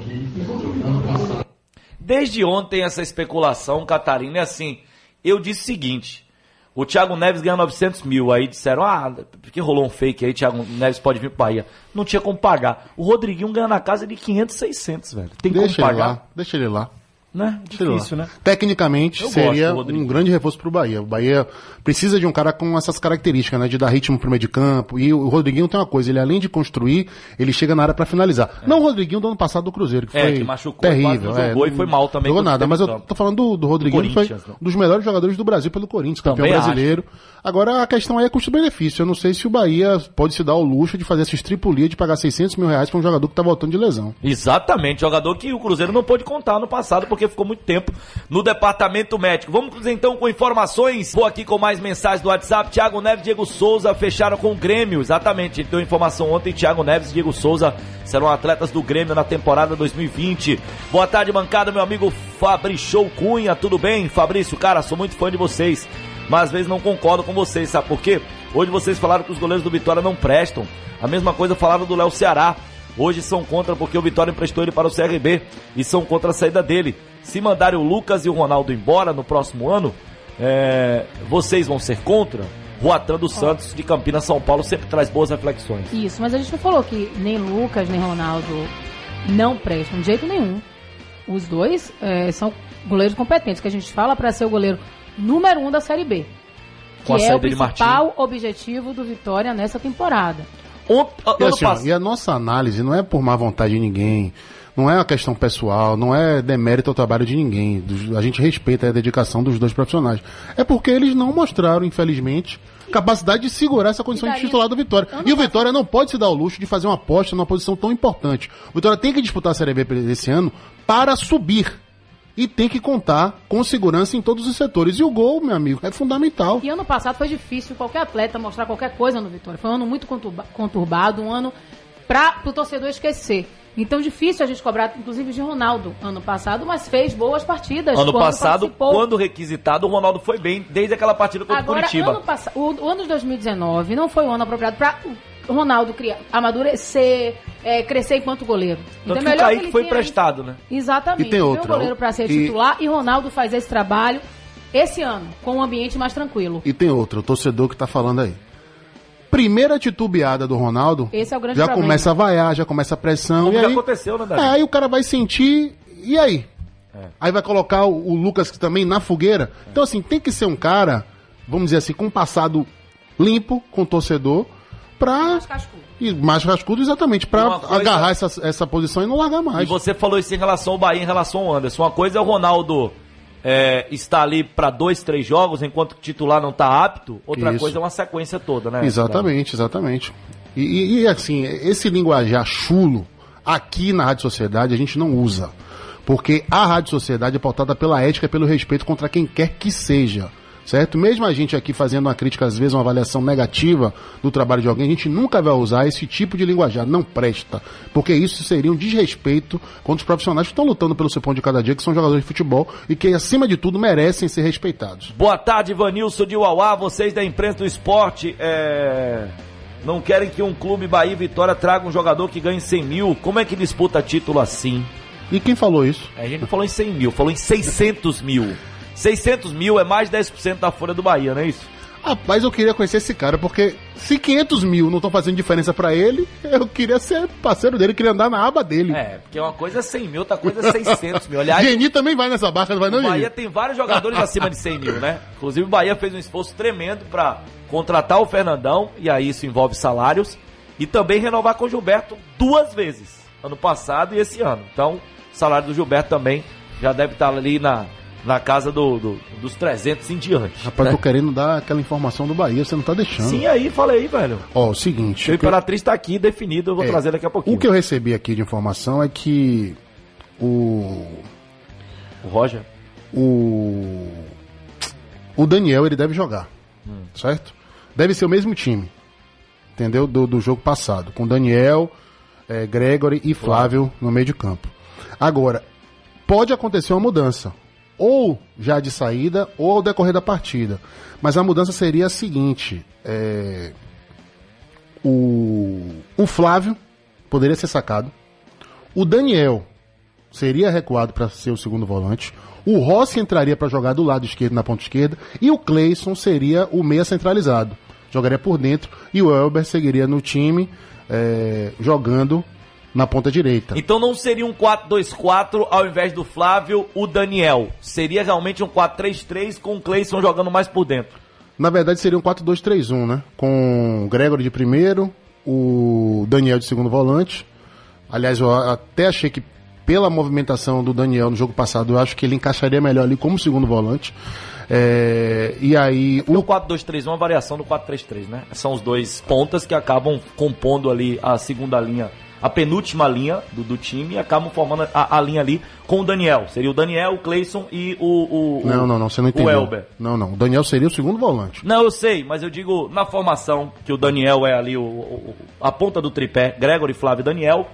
Desde ontem essa especulação, Catarina, é assim. Eu disse o seguinte: o Thiago Neves ganha 900 mil. Aí disseram, ah, porque rolou um fake aí, Thiago Neves pode vir pro Bahia. Não tinha como pagar. O Rodriguinho ganha na casa de 500, 600, velho. Tem Deixa como ele pagar? lá. Deixa ele lá. Né? Difícil, né? Tecnicamente, Eu seria um grande reforço pro Bahia. O Bahia precisa de um cara com essas características, né? De dar ritmo pro meio de campo. E o Rodriguinho tem uma coisa, ele além de construir, ele chega na área pra finalizar. Não o Rodriguinho do ano passado do Cruzeiro, que É, foi que machucou, terrível. jogou é, e foi mal também Jogou nada, mas eu tô falando do, do Rodriguinho, que foi né? dos melhores jogadores do Brasil pelo Corinthians, campeão Também brasileiro. Agora a questão aí é custo-benefício. Eu não sei se o Bahia pode se dar o luxo de fazer essa estripulia de pagar 600 mil reais pra um jogador que tá voltando de lesão. Exatamente, jogador que o Cruzeiro não pôde contar no passado porque ficou muito tempo no departamento médico. Vamos então com informações. Vou aqui com mais mensagens do WhatsApp. Thiago Neves e Diego Souza fecharam com o Grêmio. Exatamente, gente deu informação ontem. Thiago Neves e Diego Souza serão atletas do Grêmio na temporada 2020. Boa tarde, bancada, meu amigo Fabrício Cunha. Tudo bem? Fabrício, cara, sou muito fã de vocês. Mas às vezes não concordo com vocês, sabe por quê? Hoje vocês falaram que os goleiros do Vitória não prestam. A mesma coisa falaram do Léo Ceará. Hoje são contra porque o Vitória emprestou ele para o CRB e são contra a saída dele. Se mandarem o Lucas e o Ronaldo embora no próximo ano, é, vocês vão ser contra? Roatan dos Santos de Campinas, São Paulo, sempre traz boas reflexões. Isso, mas a gente não falou que nem Lucas nem Ronaldo não prestam de jeito nenhum. Os dois é, são goleiros competentes, que a gente fala para ser o goleiro número um da Série B. Com a Que é o principal objetivo do Vitória nessa temporada. E, assim, e a nossa análise não é por má vontade de ninguém, não é uma questão pessoal, não é demérito ao trabalho de ninguém. A gente respeita a dedicação dos dois profissionais. É porque eles não mostraram, infelizmente, capacidade de segurar essa condição de titular do Vitória. E o Vitória não pode se dar o luxo de fazer uma aposta numa posição tão importante. O Vitória tem que disputar a Série B esse ano para subir. E tem que contar com segurança em todos os setores. E o gol, meu amigo, é fundamental. E ano passado foi difícil qualquer atleta mostrar qualquer coisa no Vitória. Foi um ano muito conturba- conturbado, um ano para o torcedor esquecer. Então difícil a gente cobrar, inclusive de Ronaldo ano passado, mas fez boas partidas. ano quando passado, participou. quando requisitado, o Ronaldo foi bem desde aquela partida contra o Agora, Curitiba. ano o, o ano de 2019 não foi o ano apropriado para o Ronaldo criar, amadurecer, é, crescer enquanto goleiro. Então, Tanto que o Kaique foi tenha emprestado, né? Exatamente. E tem outra, um goleiro para ser e- titular e Ronaldo faz esse trabalho esse ano, com um ambiente mais tranquilo. E tem outro, o torcedor que tá falando aí. Primeira titubeada do Ronaldo, Esse é o grande já problema. começa a vaiar, já começa a pressão. Como e já aí, aconteceu, né, é, aí o cara vai sentir, e aí? É. Aí vai colocar o, o Lucas também na fogueira. Então, assim, tem que ser um cara, vamos dizer assim, com um passado limpo com torcedor, pra. Mais cascudo. E mais rascudo, exatamente, pra Uma coisa- agarrar essa, essa posição e não largar E mais. você falou isso em relação ao Bahia, em relação ao Anderson. Uma coisa é o Ronaldo é, estar ali para dois, três jogos, enquanto o titular não está apto. Outra Isso. coisa é uma sequência toda, né? Exatamente, exatamente. E, e- e, assim, esse linguajar chulo, aqui na Rádio Sociedade, a gente não usa. Porque a Rádio Sociedade é pautada pela ética e pelo respeito contra quem quer que seja. Certo? Mesmo a gente aqui fazendo uma crítica, às vezes, uma avaliação negativa do trabalho de alguém, a gente nunca vai usar esse tipo de linguajar, não presta, porque isso seria um desrespeito contra os profissionais que estão lutando pelo seu pão de cada dia, que são jogadores de futebol e que, acima de tudo, merecem ser respeitados. Boa tarde, Vanilson de Uauá, vocês da imprensa do esporte, é... não querem que um clube Bahia Vitória traga um jogador que ganhe 100 mil, como é que disputa título assim? E quem falou isso? A gente não falou em 100 mil, falou em 600 mil. 600 mil é mais de 10% da folha do Bahia, não é isso? Rapaz, eu queria conhecer esse cara, porque se 500 mil não estão fazendo diferença pra ele, eu queria ser parceiro dele, queria andar na aba dele. É, porque uma coisa é 100 mil, outra coisa é 600 mil. Aliás, Geni também vai nessa barca, não vai não, o Bahia Geni? tem vários jogadores acima de 100 mil, né? Inclusive o Bahia fez um esforço tremendo pra contratar o Fernandão, e aí isso envolve salários, e também renovar com o Gilberto duas vezes, ano passado e esse ano. Então, o salário do Gilberto também já deve estar ali na, na casa do, do- dos 300 em diante. Rapaz, né? tô querendo dar aquela informação do Bahia, você não tá deixando. Sim, aí, falei aí, velho. Ó, o seguinte. O que eu- Imperatriz tá aqui definido, eu vou É, trazer daqui a pouquinho. O que eu recebi aqui de informação é que o O Roger? o o Daniel ele deve jogar, certo? Deve ser o mesmo time, entendeu? Do, do jogo passado, com Daniel, eh, Gregory e Flávio no meio de campo. Agora, pode acontecer uma mudança, ou já de saída, ou ao decorrer da partida. Mas a mudança seria a seguinte: eh, o, o Flávio poderia ser sacado, o Daniel seria recuado para ser o segundo volante. O Rossi entraria para jogar do lado esquerdo na ponta esquerda e o Cleison seria o meia centralizado. Jogaria por dentro e o Elber seguiria no time eh, jogando na ponta direita. Então não seria um 4-2-4 ao invés do Flávio, o Daniel. Seria realmente um 4-3-3 com o Cleison jogando mais por dentro. Na verdade seria um 4-2-3-1, né? Com o Gregory de primeiro, o Daniel de segundo volante. Aliás, eu até achei que pela movimentação do Daniel no jogo passado, eu acho que ele encaixaria melhor ali como segundo volante. É, e aí O o 4-2-3-1 é uma variação do 4-3-3, né? São os dois pontas que acabam compondo ali a segunda linha, a penúltima linha do, do time e acabam formando a, a linha ali com o Daniel. Seria o Daniel, o Cleison e o, o, o- Não, não, não, você não o entendeu. Elber. Não, não. O Daniel seria o segundo volante. Não, eu sei, mas eu digo na formação que o Daniel é ali o, o- a ponta do tripé, Gregory, Flávio e Daniel.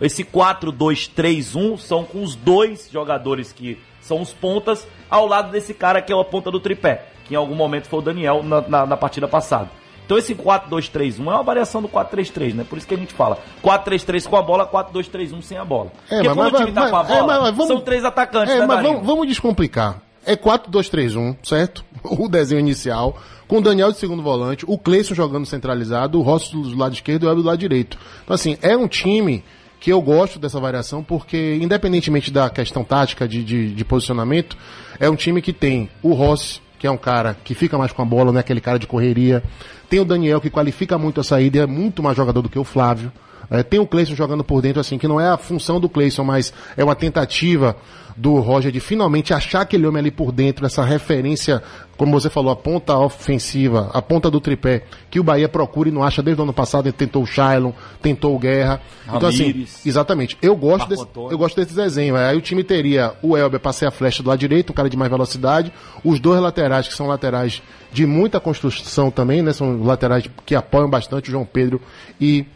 Esse 4-2-3-1 são com os dois jogadores que são os pontas ao lado desse cara que é a ponta do tripé, que em algum momento foi o Daniel na, na, na partida passada. Então esse 4-2-3-1 é uma variação do 4-3-3, né? Por isso que a gente fala 4-3-3 com a bola, 4-2-3-1 sem a bola. Porque quando o time tá com a bola, é, mas- mas vamos- são três atacantes, É, né, mas vamos, vamos descomplicar. É 4-2-3-1, certo? O desenho inicial. Com o Daniel de segundo volante, o Cleison jogando centralizado, o Rossi do lado esquerdo e o Elber do lado direito. Então, assim, é um time que eu gosto dessa variação porque, independentemente da questão tática de, de, de posicionamento, é um time que tem o Rossi, que é um cara que fica mais com a bola, não é aquele cara de correria. Tem o Daniel, que qualifica muito a saída é muito mais jogador do que o Flávio. É, tem o Cleison jogando por dentro, assim, que não é a função do Cleison, mas é uma tentativa do Roger de finalmente achar aquele homem ali por dentro, essa referência, como você falou, a ponta ofensiva, a ponta do tripé, que o Bahia procura e não acha desde o ano passado, ele tentou o Shailon, tentou o Guerra. Então, assim, Ramires. exatamente, eu gosto, desse, eu gosto desse desenho. Aí o time teria o Elber para ser a flecha do lado direito, um cara de mais velocidade, os dois laterais, que são laterais de muita construção também, né? São laterais que apoiam bastante o João Pedro e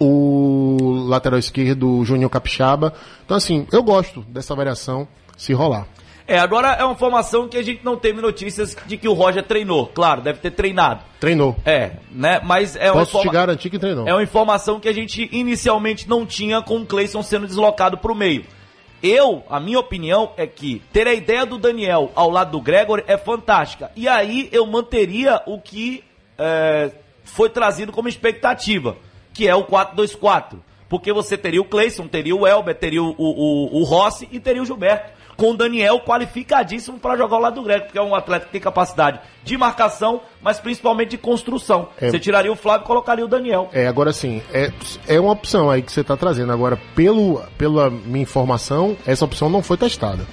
o lateral esquerdo, o Juninho Capixaba. Então, assim, eu gosto dessa variação se rolar. É, agora é uma formação que a gente não teve notícias de que o Roger treinou. Claro, deve ter treinado. Treinou. É, né? Mas é uma, Posso te informa- garantir que treinou. é uma informação que a gente inicialmente não tinha com o Cleison sendo deslocado pro meio. Eu, a minha opinião é que ter a ideia do Daniel ao lado do Gregory é fantástica. E aí eu manteria o que é, foi trazido como expectativa, que é o 4-2-4. Porque você teria o Cleison, teria o Elber, teria o, o, o Rossi e teria o Gilberto. Com o Daniel qualificadíssimo para jogar ao lado do Gregory, porque é um atleta que tem capacidade de marcação, mas principalmente de construção. É. Você tiraria o Flávio e colocaria o Daniel. É, agora sim, é, é uma opção aí que você está trazendo. Agora, pelo, pela minha informação, essa opção não foi testada.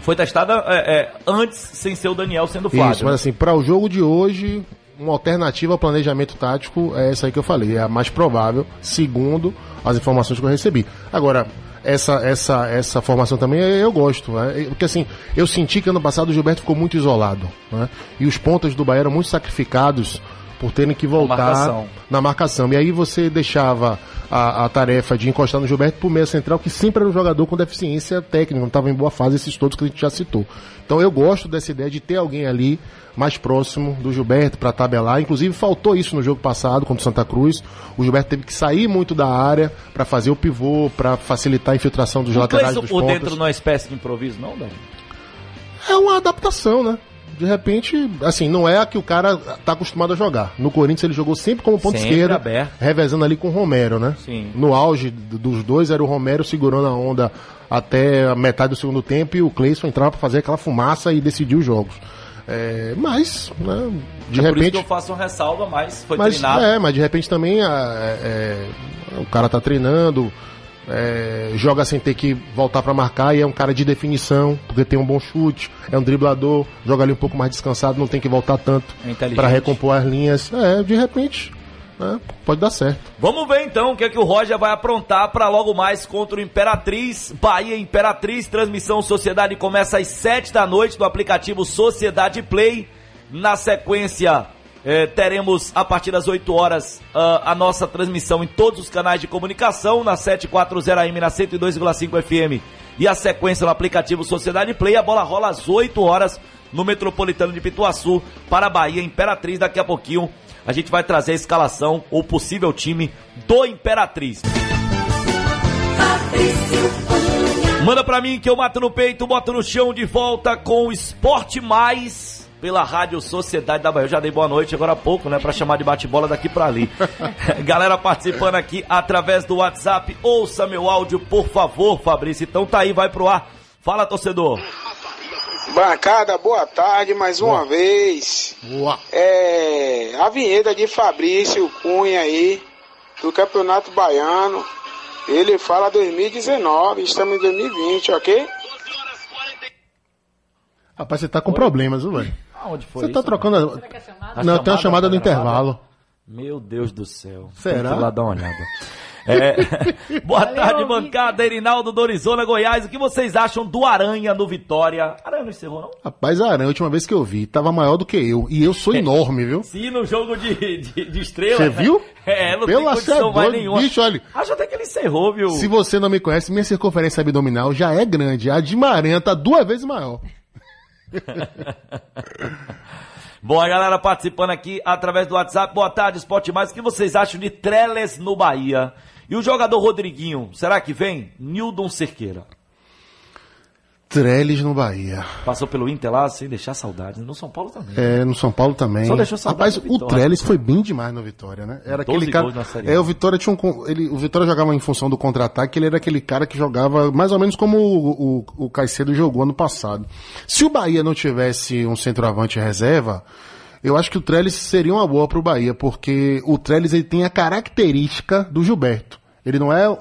Foi testada é, é, antes, sem ser o Daniel sendo Flávio. Isso, mas assim, para o jogo de hoje, uma alternativa ao planejamento tático é essa aí que eu falei, é a mais provável, segundo as informações que eu recebi. Agora, essa, essa, essa formação também, eu gosto. né? Porque assim, eu senti que ano passado o Gilberto ficou muito isolado. né? E os pontas do Bahia eram muito sacrificados por terem que voltar marcação. na marcação. E aí você deixava a, a tarefa de encostar no Gilberto pro meia central, que sempre era um jogador com deficiência técnica, não estava em boa fase, esses todos que a gente já citou. Então eu gosto dessa ideia de ter alguém ali mais próximo do Gilberto para tabelar. Inclusive faltou isso no jogo passado contra o Santa Cruz. O Gilberto teve que sair muito da área para fazer o pivô, para facilitar a infiltração dos O laterais Cleison dos por pontas. dentro não é espécie de improviso, não, Dani? É uma adaptação, né? De repente, assim, não é a que o cara tá acostumado a jogar. No Corinthians ele jogou sempre como ponto Sempre esquerdo, aberto. revezando ali com o Romero, né? Sim. No auge dos dois era o Romero segurando a onda até a metade do segundo tempo e o Cleison entrava pra fazer aquela fumaça e decidir os jogos. É, mas, né, de é por isso que repente. eu faço uma ressalva, mas foi Mas, treinado. é, mas de repente também a- é, é, o cara tá treinando, é, joga sem ter que voltar pra marcar e é um cara de definição, porque tem um bom chute, é um driblador, joga ali um pouco mais descansado, não tem que voltar tanto É pra recompor as linhas. É, de repente, né, pode dar certo. Vamos ver então o que, é que o Roger vai aprontar para logo mais contra o Imperatriz. Bahia Imperatriz, transmissão Sociedade começa às 7 da noite no aplicativo Sociedade Play. Na sequência, eh, teremos a partir das 8 horas ah, a nossa transmissão em todos os canais de comunicação, na 740 AM, na 102,5 FM e a sequência no aplicativo Sociedade Play. A bola rola às 8 horas no Metropolitano de Pituaçu para a Bahia Imperatriz. Daqui a pouquinho a gente vai trazer a escalação ou possível time do Imperatriz. Manda pra mim que eu mato no peito, boto no chão de volta com o Esporte Mais pela Rádio Sociedade da Bahia. Eu já dei boa noite agora há pouco, né, Pra chamar de bate-bola daqui pra ali. Galera participando aqui através do WhatsApp. Ouça meu áudio, por favor, Fabrício. Então tá aí, vai pro ar. Fala, torcedor. Bancada, boa tarde mais uma vez. Boa. É, a vinheta de Fabrício Cunha aí, do Campeonato Baiano. Ele fala 2019, estamos em 2020, ok? Rapaz, você tá com problemas, viu, velho? Aonde foi Você tá isso? trocando. A... A Não, tem chamada uma chamada gravada? intervalo. Meu Deus do céu. Será? Tem que ir lá dar uma olhada. É. Boa Valeu, tarde, ouvinte. bancada. Erinaldo Dorizona, Goiás. O que vocês acham do Aranha no Vitória? Aranha não encerrou, não? Rapaz, a Aranha, a última vez que eu vi, tava maior do que eu. E eu sou enorme, viu? Sim, no jogo de, de, de estrela. Você né? viu? É, não Pela tem condição é mais nenhuma. Bicho, olha. Acho até que ele encerrou, viu? Se você não me conhece, minha circunferência abdominal já é grande. A de Maranhão tá duas vezes maior. Bom, a galera participando aqui através do WhatsApp. Boa tarde, Esporte Mais. O que vocês acham de Treles no Bahia? E o jogador Rodriguinho, será que vem? Nildon Cerqueira. Trellis no Bahia. Passou pelo Inter lá sem deixar saudades. No São Paulo também. É, no São Paulo também. Só deixou saudade Rapaz, o. Trellis foi bem demais no Vitória, né? Era 12 aquele cara. gols na Série É, o Vitória tinha um. Ele, o Vitória jogava em função do contra-ataque, ele era aquele cara que jogava mais ou menos como o, o, o Caicedo jogou ano passado. Se o Bahia não tivesse um centroavante reserva, eu acho que o Trellis seria uma boa pro Bahia, porque o Trellis ele tem a característica do Gilberto. Ele não é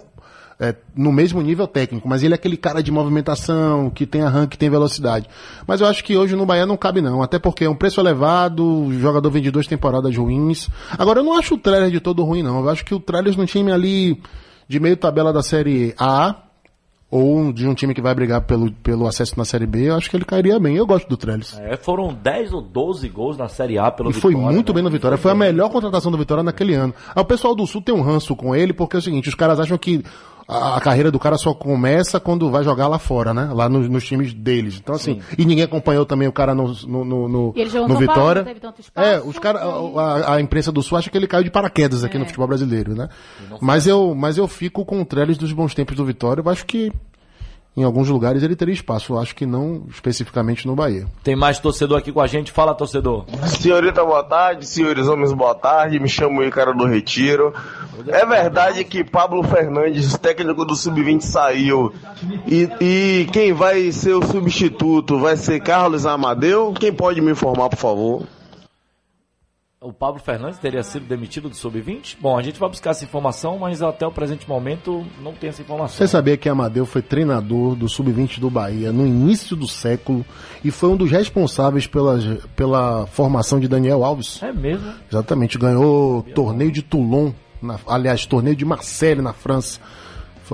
é, no mesmo nível técnico, mas ele é aquele cara de movimentação, que tem arranque, que tem velocidade. Mas eu acho que hoje no Bahia não cabe não, até porque é um preço elevado, o jogador vem de duas temporadas ruins. Agora eu não acho o Trellis de todo ruim não, eu acho que o Trellis no time ali de meio tabela da Série A, ou de um time que vai brigar pelo, pelo acesso na Série B, eu acho que ele cairia bem. Eu gosto do Trellis. É, foram 10 ou 12 gols na Série A pelo E foi Vitória, muito né? bem no Vitória. Foi a melhor contratação do Vitória naquele ano. O pessoal do Sul tem um ranço com ele, porque é o seguinte, os caras acham que a, a carreira do cara só começa quando vai jogar lá fora, né? Lá nos, nos times deles. Então, assim, e ninguém acompanhou também o cara no, no, no, no, E ele jogou no no Paulo, Vitória. não teve tanto espaço, é, os caras, a, a imprensa do Sul acha que ele caiu de paraquedas aqui no futebol brasileiro, né? Mas eu, mas eu fico com o Trellis dos bons tempos do Vitória. Eu acho que em alguns lugares ele teria espaço. Eu acho que não especificamente no Bahia. Tem mais torcedor aqui com a gente. Fala, torcedor. Senhorita, boa tarde. Senhores homens, boa tarde. Me chamo Ícaro do Retiro. É verdade que Pablo Fernandes, técnico do Sub-20, saiu. E, e quem vai ser o substituto vai ser Carlos Amadeu? Quem pode me informar, por favor? O Pablo Fernandes teria sido demitido do Sub-20? Bom, a gente vai buscar essa informação, mas até o presente momento não tem essa informação. Você sabia que Amadeu foi treinador do Sub-20 do Bahia no início do século e foi um dos responsáveis pela, pela formação de Daniel Alves? É mesmo? Exatamente, ganhou torneio de Toulon, na- aliás, torneio de Marseille na França.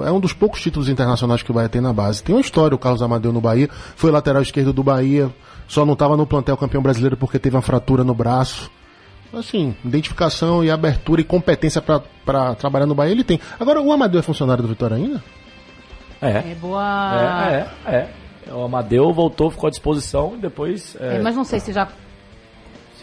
É um dos poucos títulos internacionais que o Bahia tem na base. Tem uma história, o Carlos Amadeu no Bahia, foi lateral esquerdo do Bahia, só não estava no plantel campeão brasileiro porque teve uma fratura no braço. Assim, identificação e abertura e competência para trabalhar no Bahia ele tem. Agora, o Amadeu é funcionário do Vitória ainda? É. É boa. É, é, é. O Amadeu voltou, ficou à disposição e depois. é, É, mas não sei se já.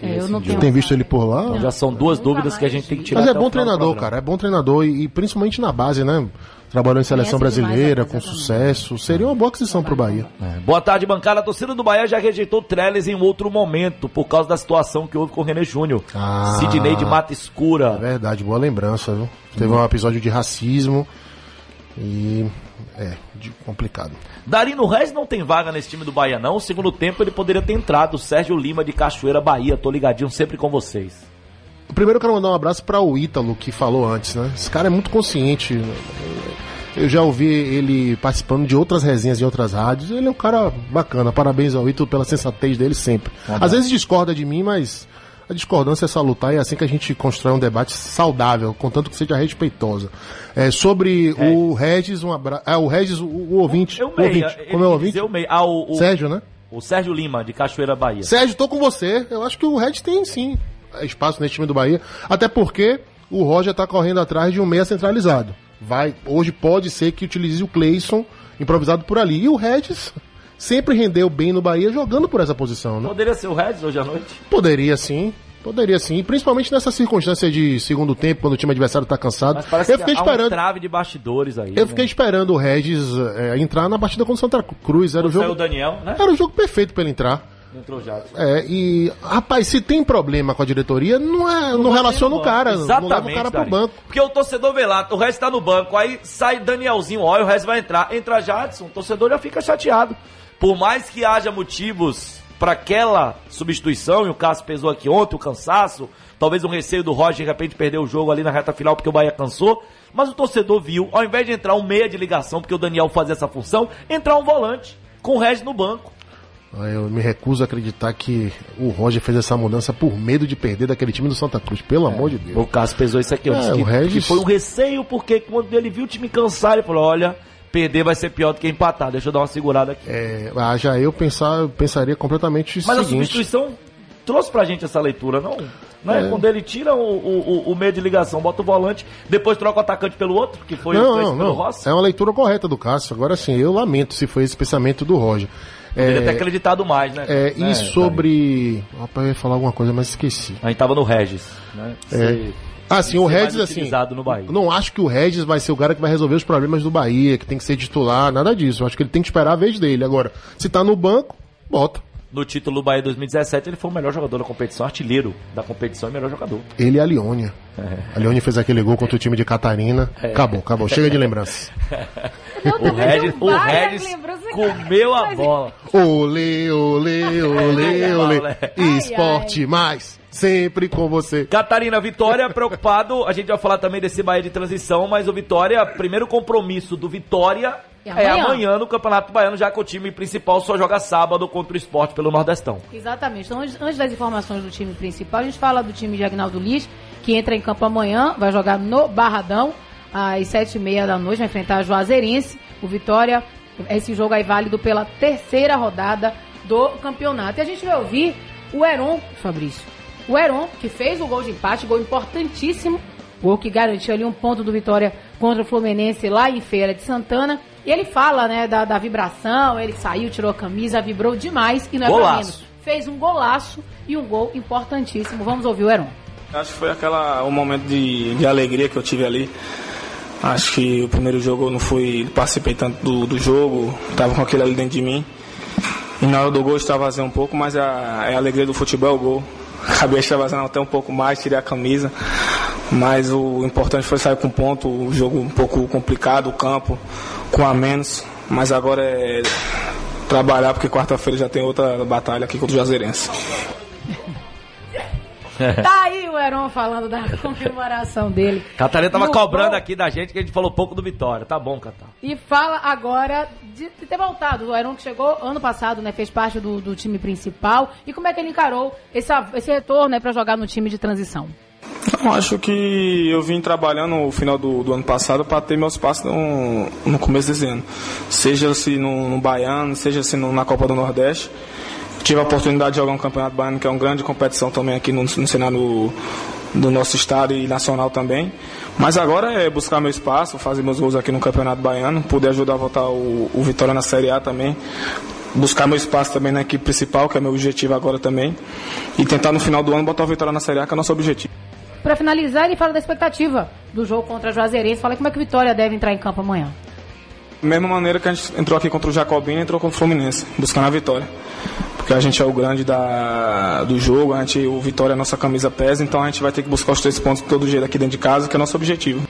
É, eu não Você tenho. tem visto ele por lá? Já são duas dúvidas que a gente tem que tirar. Mas é bom treinador, cara. É bom treinador e, e principalmente na base, né? Trabalhou em seleção brasileira, com sucesso. Seria uma boa aquisição pro Bahia. É. Boa tarde, bancada. A torcida do Bahia já rejeitou o Trellis em um outro momento, por causa da situação que houve com o René Júnior. Ah. Sidney de Mata É Escura. verdade, boa lembrança, viu? Teve um episódio de racismo e. É, de- complicado. Darino Reis não tem vaga nesse time do Bahia, não. O segundo tempo ele poderia ter entrado. Sérgio Lima de Cachoeira, Bahia. Tô ligadinho sempre com vocês. Primeiro eu quero mandar um abraço para o Ítalo, que falou antes, né? Esse cara é muito consciente. Eu já ouvi ele participando de outras resenhas em outras rádios. Ele é um cara bacana. Parabéns ao Ítalo pela sensatez dele sempre. Às vezes discorda de mim, mas a discordância é salutar e é assim que a gente constrói um debate saudável, contanto que seja respeitosa. É, sobre o Regis, um abraço. É, o Regis, o, o ouvinte. Eu o meia. ouvinte. Como é o ouvinte? meia. Ah, o, o, Sérgio, né? o Sérgio Lima de Cachoeira, Bahia. Sérgio, tô com você. Eu acho que o Red tem sim espaço nesse time do Bahia. Até porque o Roger tá correndo atrás de um meia centralizado. Vai, hoje pode ser que utilize o Cleison improvisado por ali. E o Regis sempre rendeu bem no Bahia jogando por essa posição, né? Poderia ser o Regis hoje à noite? Poderia sim. Poderia sim, principalmente nessa circunstância de segundo tempo, quando o time adversário tá cansado. Mas parece Eu fiquei que há um esperando, trave de bastidores aí. eu né? fiquei esperando o Regis é, entrar na partida contra o Santa Cruz. Era o Saiu o jogo, Daniel, né? era o jogo perfeito pra ele entrar. É, e, rapaz, se tem problema com a diretoria, não, é, não, relaciona o cara, não Exatamente, leva o cara pro banco. Porque o torcedor vê lá, o Regis tá no banco, aí sai Danielzinho, olha, o Regis vai entrar. Entra Jadson, o torcedor já fica chateado. Por mais que haja motivos para aquela substituição, e o caso pesou aqui ontem, o cansaço, talvez um receio do Roger de repente perder o jogo ali na reta final porque o Bahia cansou, mas o torcedor viu, ao invés de entrar um meia de ligação, porque o Daniel fazia essa função, entrar um volante com o Regis no banco. Ah, Eu me recuso a acreditar que o Roger fez essa mudança por medo de perder daquele time do Santa Cruz, pelo amor de Deus. O caso pesou isso aqui. Eu É, que, o Regis- que foi um receio, porque quando ele viu o time cansar, ele falou: olha, perder vai ser pior do que empatar. Deixa eu dar uma segurada aqui. É, já eu pensar, pensaria completamente o Mas a seguinte. substituição trouxe pra gente essa leitura, não? Né? É. Quando ele tira o, o, o- o meio de ligação, bota o volante, depois troca o atacante pelo outro, que foi Não, foi não, pelo não. Rossi. É uma leitura correta do Cássio. Agora sim, eu lamento se foi esse pensamento do Roger. Poderia ter É, acreditado mais, né? é, Né, e sobre. Rapaz, eu ia falar alguma coisa, mas esqueci. A gente tava no Regis, né? É. Ser- Ah, sim, o Regis, assim. utilizado no Bahia. Não acho que o Regis vai ser o cara que vai resolver os problemas do Bahia, que tem que ser titular, nada disso. Eu acho que ele tem que esperar a vez dele. Agora, se tá no banco, bota. No título do Bahia 2017, ele foi o melhor jogador da competição, artilheiro da competição e melhor jogador. Ele e a Leônia. É. A Leônia fez aquele gol contra o time de Catarina. Acabou, acabou. Chega de lembrança. O Regis, o Regis comeu a bola. Olê, olê, olê, olê. Ai, Esporte mais, sempre com você. Catarina, Vitória preocupado. A gente vai falar também desse Bahia de transição, mas o Vitória, primeiro compromisso do Vitória É é amanhã. amanhã no Campeonato Baiano, já que o time principal só joga sábado contra o esporte pelo Nordestão. Exatamente. Então, antes, antes das informações do time principal, a gente fala do time de Agnaldo Liz, que entra em campo amanhã, vai jogar no Barradão, às sete e meia da noite, vai enfrentar a Juazeirense. O Vitória, esse jogo aí válido pela terceira rodada do campeonato. E a gente vai ouvir o Heron, Fabrício. O Heron, que fez o gol de empate, gol importantíssimo, gol que garantiu ali um ponto do Vitória contra o Fluminense lá em Feira de Santana. E ele fala, né, da, da vibração, ele saiu, tirou a camisa, vibrou demais e não é pra Golaço. menos. Fez um golaço e um gol importantíssimo. Vamos ouvir o Heron. Acho que foi aquela, o momento de, de alegria que eu tive ali. Acho que o primeiro jogo eu não fui, participei tanto do, do jogo, tava com aquele ali dentro de mim. E na hora do gol eu extravasei um pouco, mas a, é a alegria do futebol é o gol. Acabei extravasando até um pouco mais, tirei a camisa. Mas o importante foi sair com ponto, o jogo um pouco complicado, o campo com a menos. Mas agora é trabalhar, porque quarta-feira já tem outra batalha aqui contra o Juazeirense. Tá aí o Heron falando da comemoração dele. Catarina tava No cobrando gol. aqui da gente que a gente falou pouco do Vitória. Tá bom, Catar. E fala agora de, de ter voltado. O Heron que chegou ano passado, né? Fez parte do, do time principal. E como é que ele encarou esse, esse retorno né, para jogar no time de transição? Não, acho que eu vim trabalhando no final do, do ano passado para ter meus passos no, no começo desse ano. Seja se no, no Baiano, seja se no, na Copa do Nordeste. Tive a oportunidade de jogar um campeonato baiano, que é uma grande competição também aqui no, no cenário do nosso estado e nacional também. Mas agora é buscar meu espaço, fazer meus gols aqui no Campeonato Baiano, poder ajudar a voltar o, o Vitória na Série A também. Buscar meu espaço também na equipe principal, que é meu objetivo agora também. E tentar no final do ano botar o Vitória na Série A, que é o nosso objetivo. Para finalizar, ele fala da expectativa do jogo contra a Juazeirense. Fala como é que o Vitória deve entrar em campo amanhã. Mesma maneira que a gente entrou aqui contra o Jacobina, entrou contra o Fluminense, buscando a vitória. Porque a gente é o grande da, do jogo, a gente, o Vitória é a nossa camisa pesa, então a gente vai ter que buscar os três pontos de todo jeito aqui dentro de casa, que é o nosso objetivo.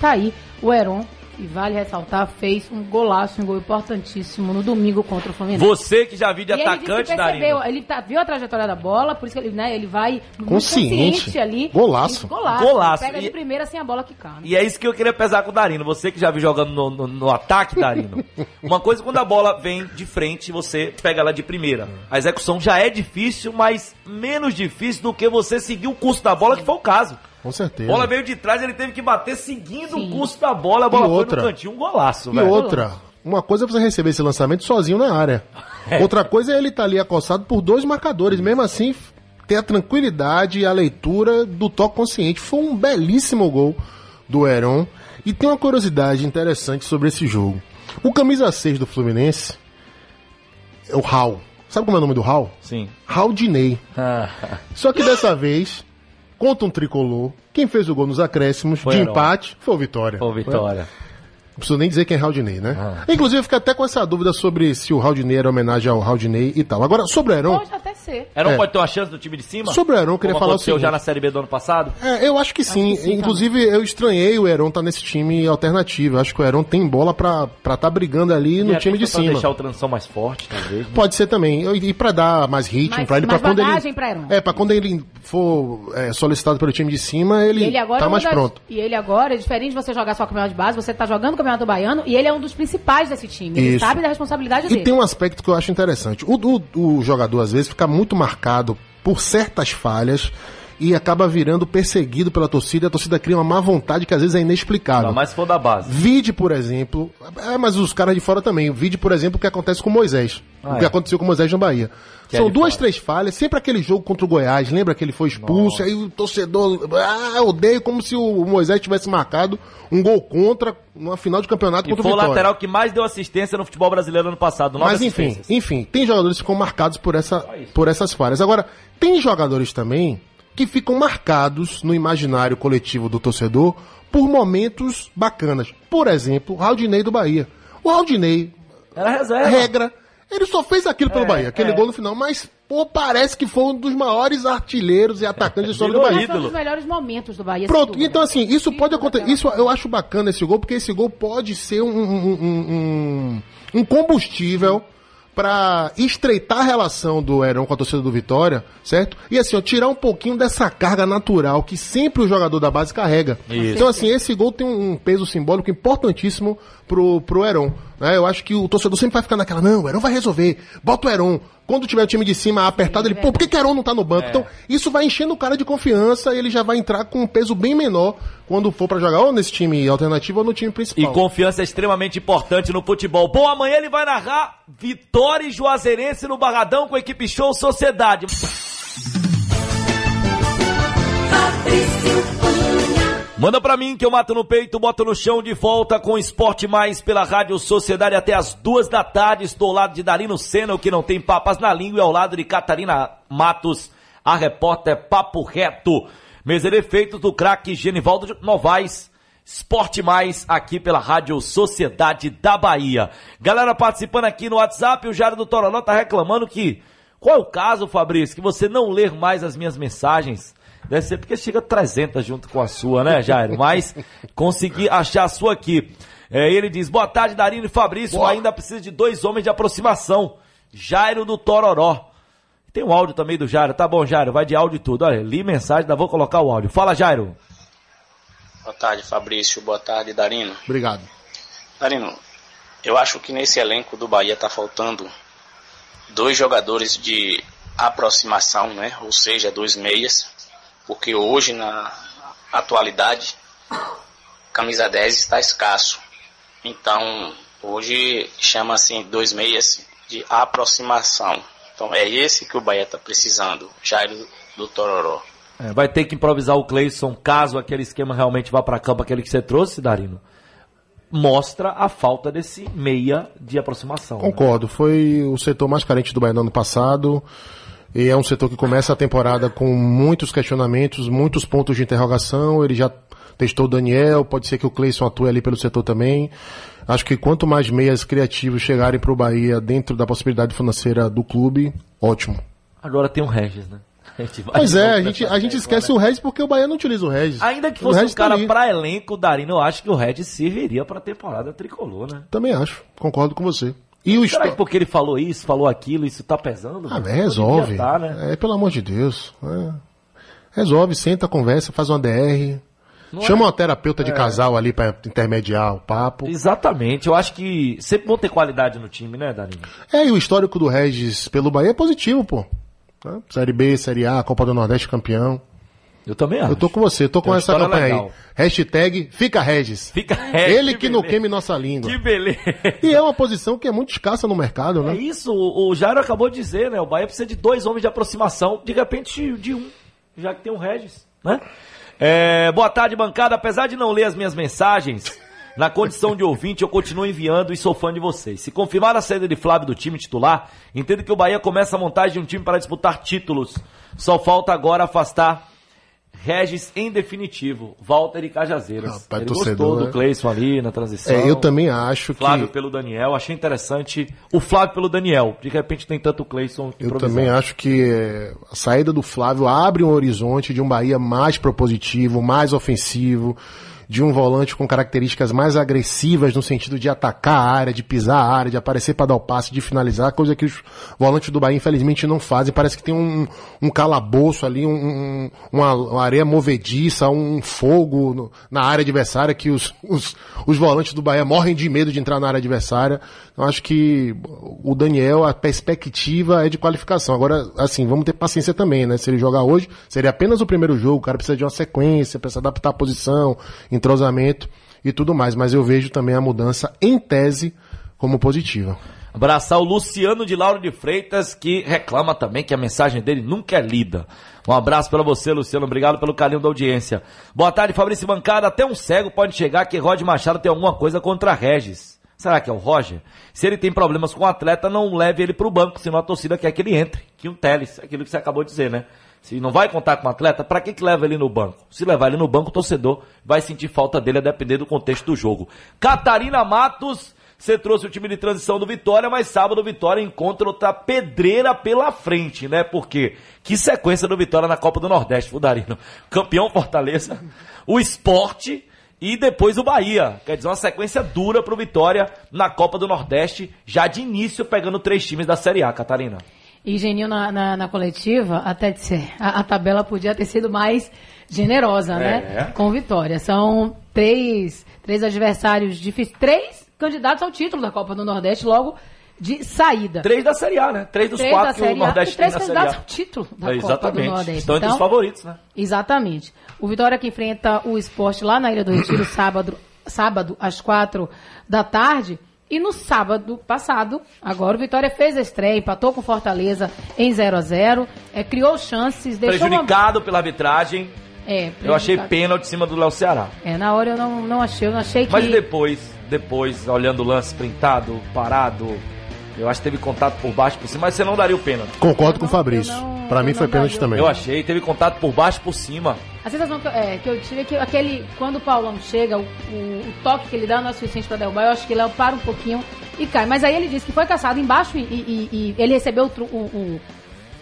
Tá aí o Heron e vale ressaltar, fez um golaço, um gol importantíssimo no domingo contra o Fluminense. Você que já viu de E ele atacante, que percebeu, Darino. ele tá, viu a trajetória da bola, por isso que ele, né, ele vai Consciente. consciente ali. Golaço. Golaço. Golaço. Pega de E- primeira sem a bola quicar. né? E é isso que eu queria pesar com o Darino. Você que já viu jogando no, no- no ataque, Darino. Uma coisa é quando a bola vem de frente, você pega ela de primeira. A execução já é difícil, mas menos difícil do que você seguir o curso da bola, que foi o caso. Com A certeza. bola veio de trás, ele teve que bater seguindo o curso da bola. A bola E foi outra. no cantinho, um golaço, E velho. outra, uma coisa é você receber esse lançamento sozinho na área. Outra coisa é ele estar ali acossado por dois marcadores. Mesmo assim, ter a tranquilidade e a leitura do toque consciente. Foi um belíssimo gol do Heron. E tem uma curiosidade interessante sobre esse jogo. O camisa 6 do Fluminense é o Raul. Sabe como é o nome do Raul? Sim. Raul Dinei. Só que dessa vez, contra um tricolor, quem fez o gol nos acréscimos Foi de Heron. empate foi o Vitória. Ô, Vitória. Não preciso nem dizer quem é Haldinei, né? Ah. Inclusive, eu fico até com essa dúvida sobre se o Haldinei era homenagem ao Haldinei e tal. Agora, sobre o Heron, ser. Era É. pode ter uma chance do time de cima? Sobre o Heron, eu queria Como falar o seguinte. já na Série B do ano passado? é, eu acho que sim. que sim, Inclusive, eu estranhei o Heron estar nesse time alternativo. Eu acho que o Heron tem bola pra estar tá brigando ali no E time até de cima. deixar o transição mais forte, talvez. né? Pode ser também. E e pra dar mais ritmo Mais- pra ele, mais pra quando ele. pra Heron. É, pra quando ele for é, solicitado pelo time de cima, ele, E ele agora tá é mais das- pronto. E ele agora, é diferente de você jogar só campeonato de base, você tá jogando o campeonato baiano e ele é um dos principais desse time. Ele Isso. sabe da responsabilidade E dele. tem um aspecto que eu acho interessante. O, o, o jogador, às vezes, fica muito marcado por certas falhas e acaba virando perseguido pela torcida. A torcida cria uma má vontade que às vezes é inexplicável. Não, mas se for da base. Vide, por exemplo. É, mas os caras de fora também. Vide, por exemplo, o que acontece com Moisés. Ah, o que é. aconteceu com Moisés no Bahia. Que é São de duas, fora. três falhas. Sempre aquele jogo contra o Goiás. Lembra que ele foi expulso? Aí o torcedor. Ah, odeio como se o Moisés tivesse marcado um gol contra numa final de campeonato E contra foi o Vitória. lateral que mais deu assistência no futebol brasileiro ano passado. Mas enfim, enfim, tem jogadores que ficam marcados por, essa, por essas falhas. Agora, tem jogadores também que ficam marcados no imaginário coletivo do torcedor por momentos bacanas. Por exemplo, o Raudinei do Bahia. O Raudinei, Era reserva. regra, ele só fez aquilo pelo É, Bahia, aquele é. gol no final, mas, pô, parece que foi um dos maiores artilheiros e atacantes da história do Virou Bahia. Esse um ídolo. dos melhores momentos do Bahia. sem Pronto, dúvida. então assim, isso Sem pode dúvida acontecer. Isso eu acho bacana esse gol, porque esse gol pode ser um, um, um- um- um combustível pra estreitar a relação do Heron com a torcida do Vitória, certo? E assim, ó, tirar um pouquinho dessa carga natural que sempre o jogador da base carrega. Isso. Então, assim, esse gol tem um peso simbólico importantíssimo pro, pro Heron. Né? Eu acho que o torcedor sempre vai ficar naquela, não, o Heron vai resolver, bota o Heron. Quando tiver o time de cima apertado, ele, pô, por que, que o Heron não tá no banco? Então, isso vai enchendo o cara de confiança e ele já vai entrar com um peso bem menor quando for pra jogar ou nesse time alternativo ou no time E principal. confiança é extremamente importante no futebol. Bom, amanhã ele vai narrar Vitória e Juazeirense no Barradão com a equipe Show Sociedade. Manda pra mim que eu mato no peito, boto no chão de volta com Esporte Mais pela Rádio Sociedade até as duas da tarde. Estou ao lado de Darino Senna, o que não tem papas na língua, e ao lado de Catarina Matos, a repórter Papo Reto. Mesa de efeitos do craque Genivaldo Novaes. Esporte Mais aqui pela Rádio Sociedade da Bahia. Galera participando aqui no WhatsApp, o Jário do Tororó tá reclamando que. Qual é o caso, Fabrício, que você não ler mais as minhas mensagens? Deve ser porque chega 300 junto com a sua, né, Jairo? Mas consegui achar a sua aqui. É, ele diz: Boa tarde, Darino e Fabrício. Boa. Ainda precisa de dois homens de aproximação. Jairo do Tororó. Tem um áudio também do Jairo. Tá bom, Jairo, vai de áudio e tudo. Olha, li mensagem, ainda vou colocar o áudio. Fala, Jairo. Boa tarde, Fabrício. Boa tarde, Darino. Obrigado. Darino, eu acho que nesse elenco do Bahia tá faltando dois jogadores de aproximação, né? Ou seja, dois meias. Porque hoje na, atualidade, camisa 10 está escasso. Então, hoje chama assim dois meias de aproximação. Então é esse que o Bahia está precisando, Jairo do Tororó. É, vai ter que improvisar o Cleison caso aquele esquema realmente vá para campo, aquele que você trouxe, Darino. Mostra a falta desse meia de aproximação. né? Concordo, foi o setor mais carente do Bahia no ano passado. E é um setor que começa a temporada com muitos questionamentos, muitos pontos de interrogação. Ele já testou o Daniel, pode ser que o Cleison atue ali pelo setor também. Acho que quanto mais meias criativos chegarem para o Bahia dentro da possibilidade financeira do clube, ótimo. Agora tem o Regis, né? A Pois é, a gente, a gente esquece né? o Regis porque o Bahia não utiliza o Regis. Ainda que fosse um tá cara pra elenco, Darino, eu acho que o Regis serviria pra temporada tricolor, né? Também acho, concordo com você. E o esto- que porque ele falou isso, falou aquilo, isso tá pesando? Ah, Não resolve. tá, né? É, pelo amor de Deus. é. Resolve, senta, conversa, faz uma DR. Não chama é? uma terapeuta de É. casal ali pra intermediar o papo. Exatamente, eu acho que sempre vão ter qualidade no time, né, Darino? É, e o histórico do Regis pelo Bahia é positivo, pô. Tá? Série B, Série A, Copa do Nordeste campeão. Eu também acho. Eu tô com você, tô Tem com essa campanha legal. aí. Hashtag Fica Regis. Fica Regis, Ele que que não queime nossa língua. Que beleza. E é uma posição que é muito escassa no mercado, É né? isso, o, o Jairo acabou de dizer, né? O Bahia precisa de dois homens de aproximação, de repente de um, já que tem um Regis, né? É, boa tarde, bancada. Apesar de não ler as minhas mensagens, na condição de ouvinte, eu continuo enviando e sou fã de vocês. Se confirmar a saída de Flávio do time titular, entendo que o Bahia começa a montagem de um time para disputar títulos. Só falta agora afastar Regis em definitivo, Walter e Cajazeiras. Rapaz, Ele torcedor, gostou né? do Cleison ali na transição. É, eu também acho que. Flávio pelo Daniel, achei interessante o Flávio pelo Daniel. De repente tem tanto Cleison Eu também acho que é, a saída do Flávio abre um horizonte de um Bahia mais propositivo, mais ofensivo, de um volante com características mais agressivas no sentido de atacar a área, de pisar a área, de aparecer para dar o passe, de finalizar, coisa que os volantes do Bahia infelizmente não fazem. Parece que tem um, um calabouço ali, um- um- uma, uma areia movediça, um fogo no- na área adversária que os, os, os volantes do Bahia morrem de medo de entrar na área adversária. Eu acho que o Daniel, a perspectiva é de qualificação. Agora, assim, vamos ter paciência também, né? Se ele jogar hoje, seria apenas o primeiro jogo, o cara precisa de uma sequência, precisa adaptar a posição, entrosamento e tudo mais. Mas eu vejo também a mudança, em tese, como positiva. Abraçar o Luciano de Lauro de Freitas, que reclama também que a mensagem dele nunca é lida. Um abraço pra você, Luciano. Obrigado pelo carinho da audiência. Boa tarde, Fabrício Bancada. Até um cego pode chegar que Rod Machado tem alguma coisa contra Regis. Será que é o Roger? Se ele tem problemas com o atleta, não leve ele pro banco, senão a torcida quer que ele entre. Que um Teles, aquilo que você acabou de dizer, né? Se não vai contar com o atleta, pra que que leva ele no banco? Se levar ele no banco, o torcedor vai sentir falta dele a depender do contexto do jogo. Catarina Matos, você trouxe o time de transição do Vitória, mas sábado o Vitória encontra outra pedreira pela frente, né? Porque que sequência do Vitória na Copa do Nordeste, Fudarino. Campeão Fortaleza, o esporte e depois o Bahia. Quer dizer, uma sequência dura pro Vitória na Copa do Nordeste, já de início pegando três times da Série A, Catarina. E Geninho na, na, na coletiva, até ser, a, a tabela podia ter sido mais generosa, É. né? Com vitória. São três, três adversários difíceis, três candidatos ao título da Copa do Nordeste logo de saída. Três da Série A, né? Três dos Três quatro da que o Nordeste e três tem na Série candidatos A. ao título da É, Copa do. Nordeste. Estão entre os Então, favoritos, né? Exatamente. O Vitória que enfrenta o esporte lá na Ilha do Retiro sábado, sábado às quatro da tarde. E no sábado passado, agora o Vitória fez a estreia, empatou com Fortaleza em 0 a 0 é, criou chances, deixou uma... Prejudicado pela arbitragem. É, Eu achei pênalti em cima do Léo Ceará. É, na hora eu não, não achei, eu não achei que... Mas depois, depois, olhando o lance printado, parado, eu acho que teve contato por baixo por cima, mas você não daria o pênalti. Concordo com o Fabrício. Pra mim foi pênalti também. Eu achei, teve contato por baixo por cima. A sensação que, eu- é, que eu tive é que aquele, quando o Paulão chega, o, o- o toque que ele dá não é suficiente pra derrubar, eu acho que ele para um pouquinho e cai. Mas aí ele disse que foi caçado embaixo e, e- e ele recebeu o, o,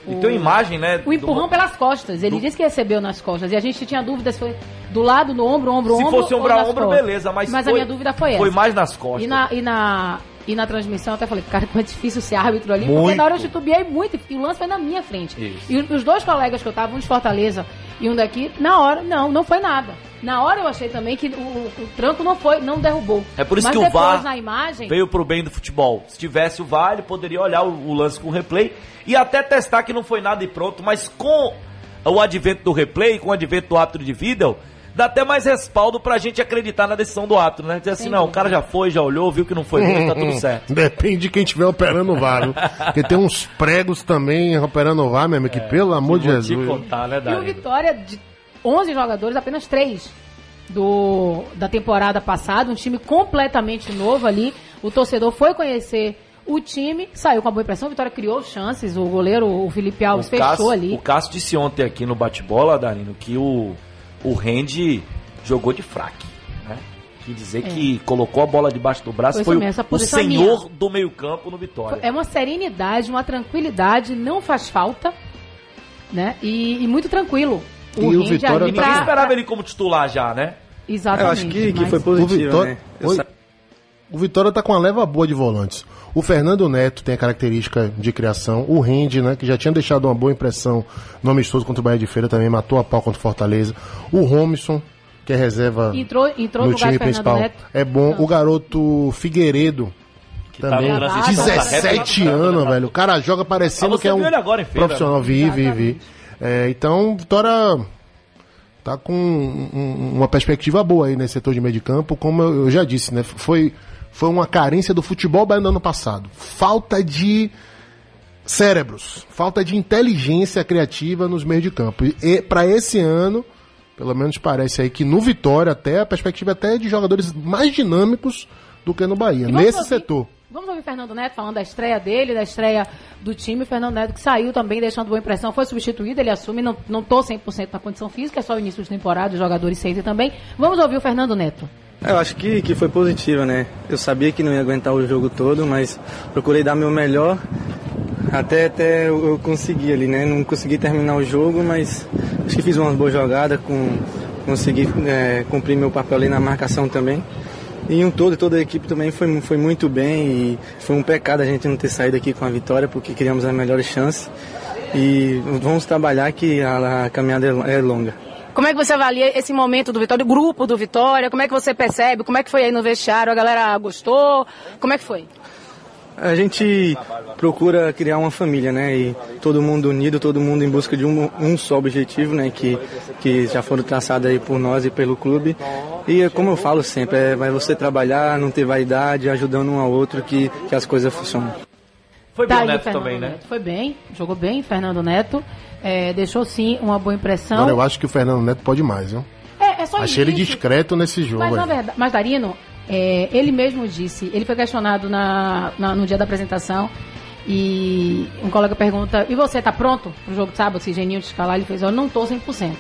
o, E tem uma imagem, né? o empurrão do- pelas costas. Ele do- disse que recebeu nas costas. E a gente tinha dúvida se foi do lado, no ombro, ombro, Se ombro. fosse ou ombro a ombro, costas. beleza, mas a foi- minha dúvida foi essa. Foi mais nas costas. E na, e na, e na transmissão eu até falei, cara, como é difícil ser árbitro ali, porque Muito. na hora eu titubeei muito e o lance foi na minha frente. Isso. E os dois colegas que eu tava, um de Fortaleza e um daqui, na hora, não, não foi nada. Na hora eu achei também que o, o- o tranco não foi, não derrubou. É por isso Mas que o VAR na imagem, veio pro bem do futebol. Se tivesse o VAR, ele poderia olhar o, o lance com o replay e até testar que não foi nada e pronto, mas com o advento do replay, com o advento do árbitro de vídeo, dá até mais respaldo pra gente acreditar na decisão do árbitro, né? Dizer assim, Sem não, o cara já foi, já olhou, viu que não foi dele, tá tudo certo. Depende de quem estiver operando o VAR, viu? Porque tem uns pregos também operando o VAR, mesmo, que pelo amor de Jesus. contar, né, E o? Vitória, de 11 jogadores, apenas 3 do, da temporada passada, um time completamente novo ali. O torcedor foi conhecer o time, saiu com a boa impressão, o Vitória criou chances, o goleiro, o Felipe Alves, fechou Cássio, ali. o Cássio disse ontem aqui no bate-bola, Darino, que o, o Randy jogou de fraque, né? Que dizer É. que colocou a bola debaixo do braço Foi foi, o, mesmo, o senhor minha. do meio-campo no Vitória. É uma serenidade, uma tranquilidade, não faz falta, né? E, e muito tranquilo. E o Randy Vitória ali E ninguém pra- esperava ele como titular já, né? Exatamente. Eu acho que, que foi O positivo, Vitória, né? Eu Oi? sa- o Vitória tá com uma leva boa de volantes. O Fernando Neto tem a característica de criação. O Rende, né, que já tinha deixado uma boa impressão no amistoso contra o Bahia de Feira, também matou a pau contra o Fortaleza. O Romison, que é reserva Entrou, entrou no time principal, Neto. é bom. O garoto Figueiredo, tá também, transição, tá 17 reto, anos, velho. O cara joga parecendo você que é um agora profissional. Vi, vi, vi. É, então, Vitória tá com um- um- uma perspectiva boa aí nesse setor de meio de campo, como eu, eu já disse, né? Foi, foi uma carência do futebol baiano no ano passado. Falta de cérebros, falta de inteligência criativa nos meios de campo. E, para esse ano, pelo menos parece aí que no Vitória até a perspectiva até é de jogadores mais dinâmicos do que no Bahia, nesse ouvir- setor. Vamos ouvir o Fernando Neto falando da estreia dele, da estreia do time. O Fernando Neto que saiu também, deixando boa impressão, foi substituído, ele assume, não, não tô 100% na condição física, é só o início de temporada, os jogadores sentem também. Vamos ouvir o Fernando Neto. Eu acho que, que foi positivo, né? Eu sabia que não ia aguentar o jogo todo, mas procurei dar meu melhor até, até eu eu conseguir ali, né? Não consegui terminar o jogo, mas acho que fiz umas boas jogadas, com, consegui é, cumprir meu papel ali na marcação também. E um todo, toda a equipe também foi, foi muito bem e foi um pecado a gente não ter saído aqui com a vitória, porque queríamos as melhores chances. E vamos trabalhar que a, a caminhada é- é longa. Como é que você avalia esse momento do Vitória, o grupo do Vitória? Como é que você percebe? Como é que foi aí no vestiário? A galera gostou? Como é que foi? A gente procura criar uma família, né? E todo mundo unido, todo mundo em busca de um, um só objetivo, né? Que, que já foram traçados aí por nós e pelo clube. E é como eu falo sempre, é vai você trabalhar, não ter vaidade, ajudando um ao outro que, que as coisas funcionam. Foi Tá bem o Neto Fernando também, né? Neto. Foi bem, jogou bem, Fernando Neto. É, deixou sim uma boa impressão. Agora eu acho que o Fernando Neto pode mais, viu? É, é só Achei ele início. discreto nesse jogo. Mas, na aí. verdade, mas Darino, é, ele mesmo disse, ele foi questionado na, na- no dia da apresentação e um colega pergunta, e você tá pronto pro jogo de sábado, se Geninho te escalar? Ele fez, eu não tô 100%.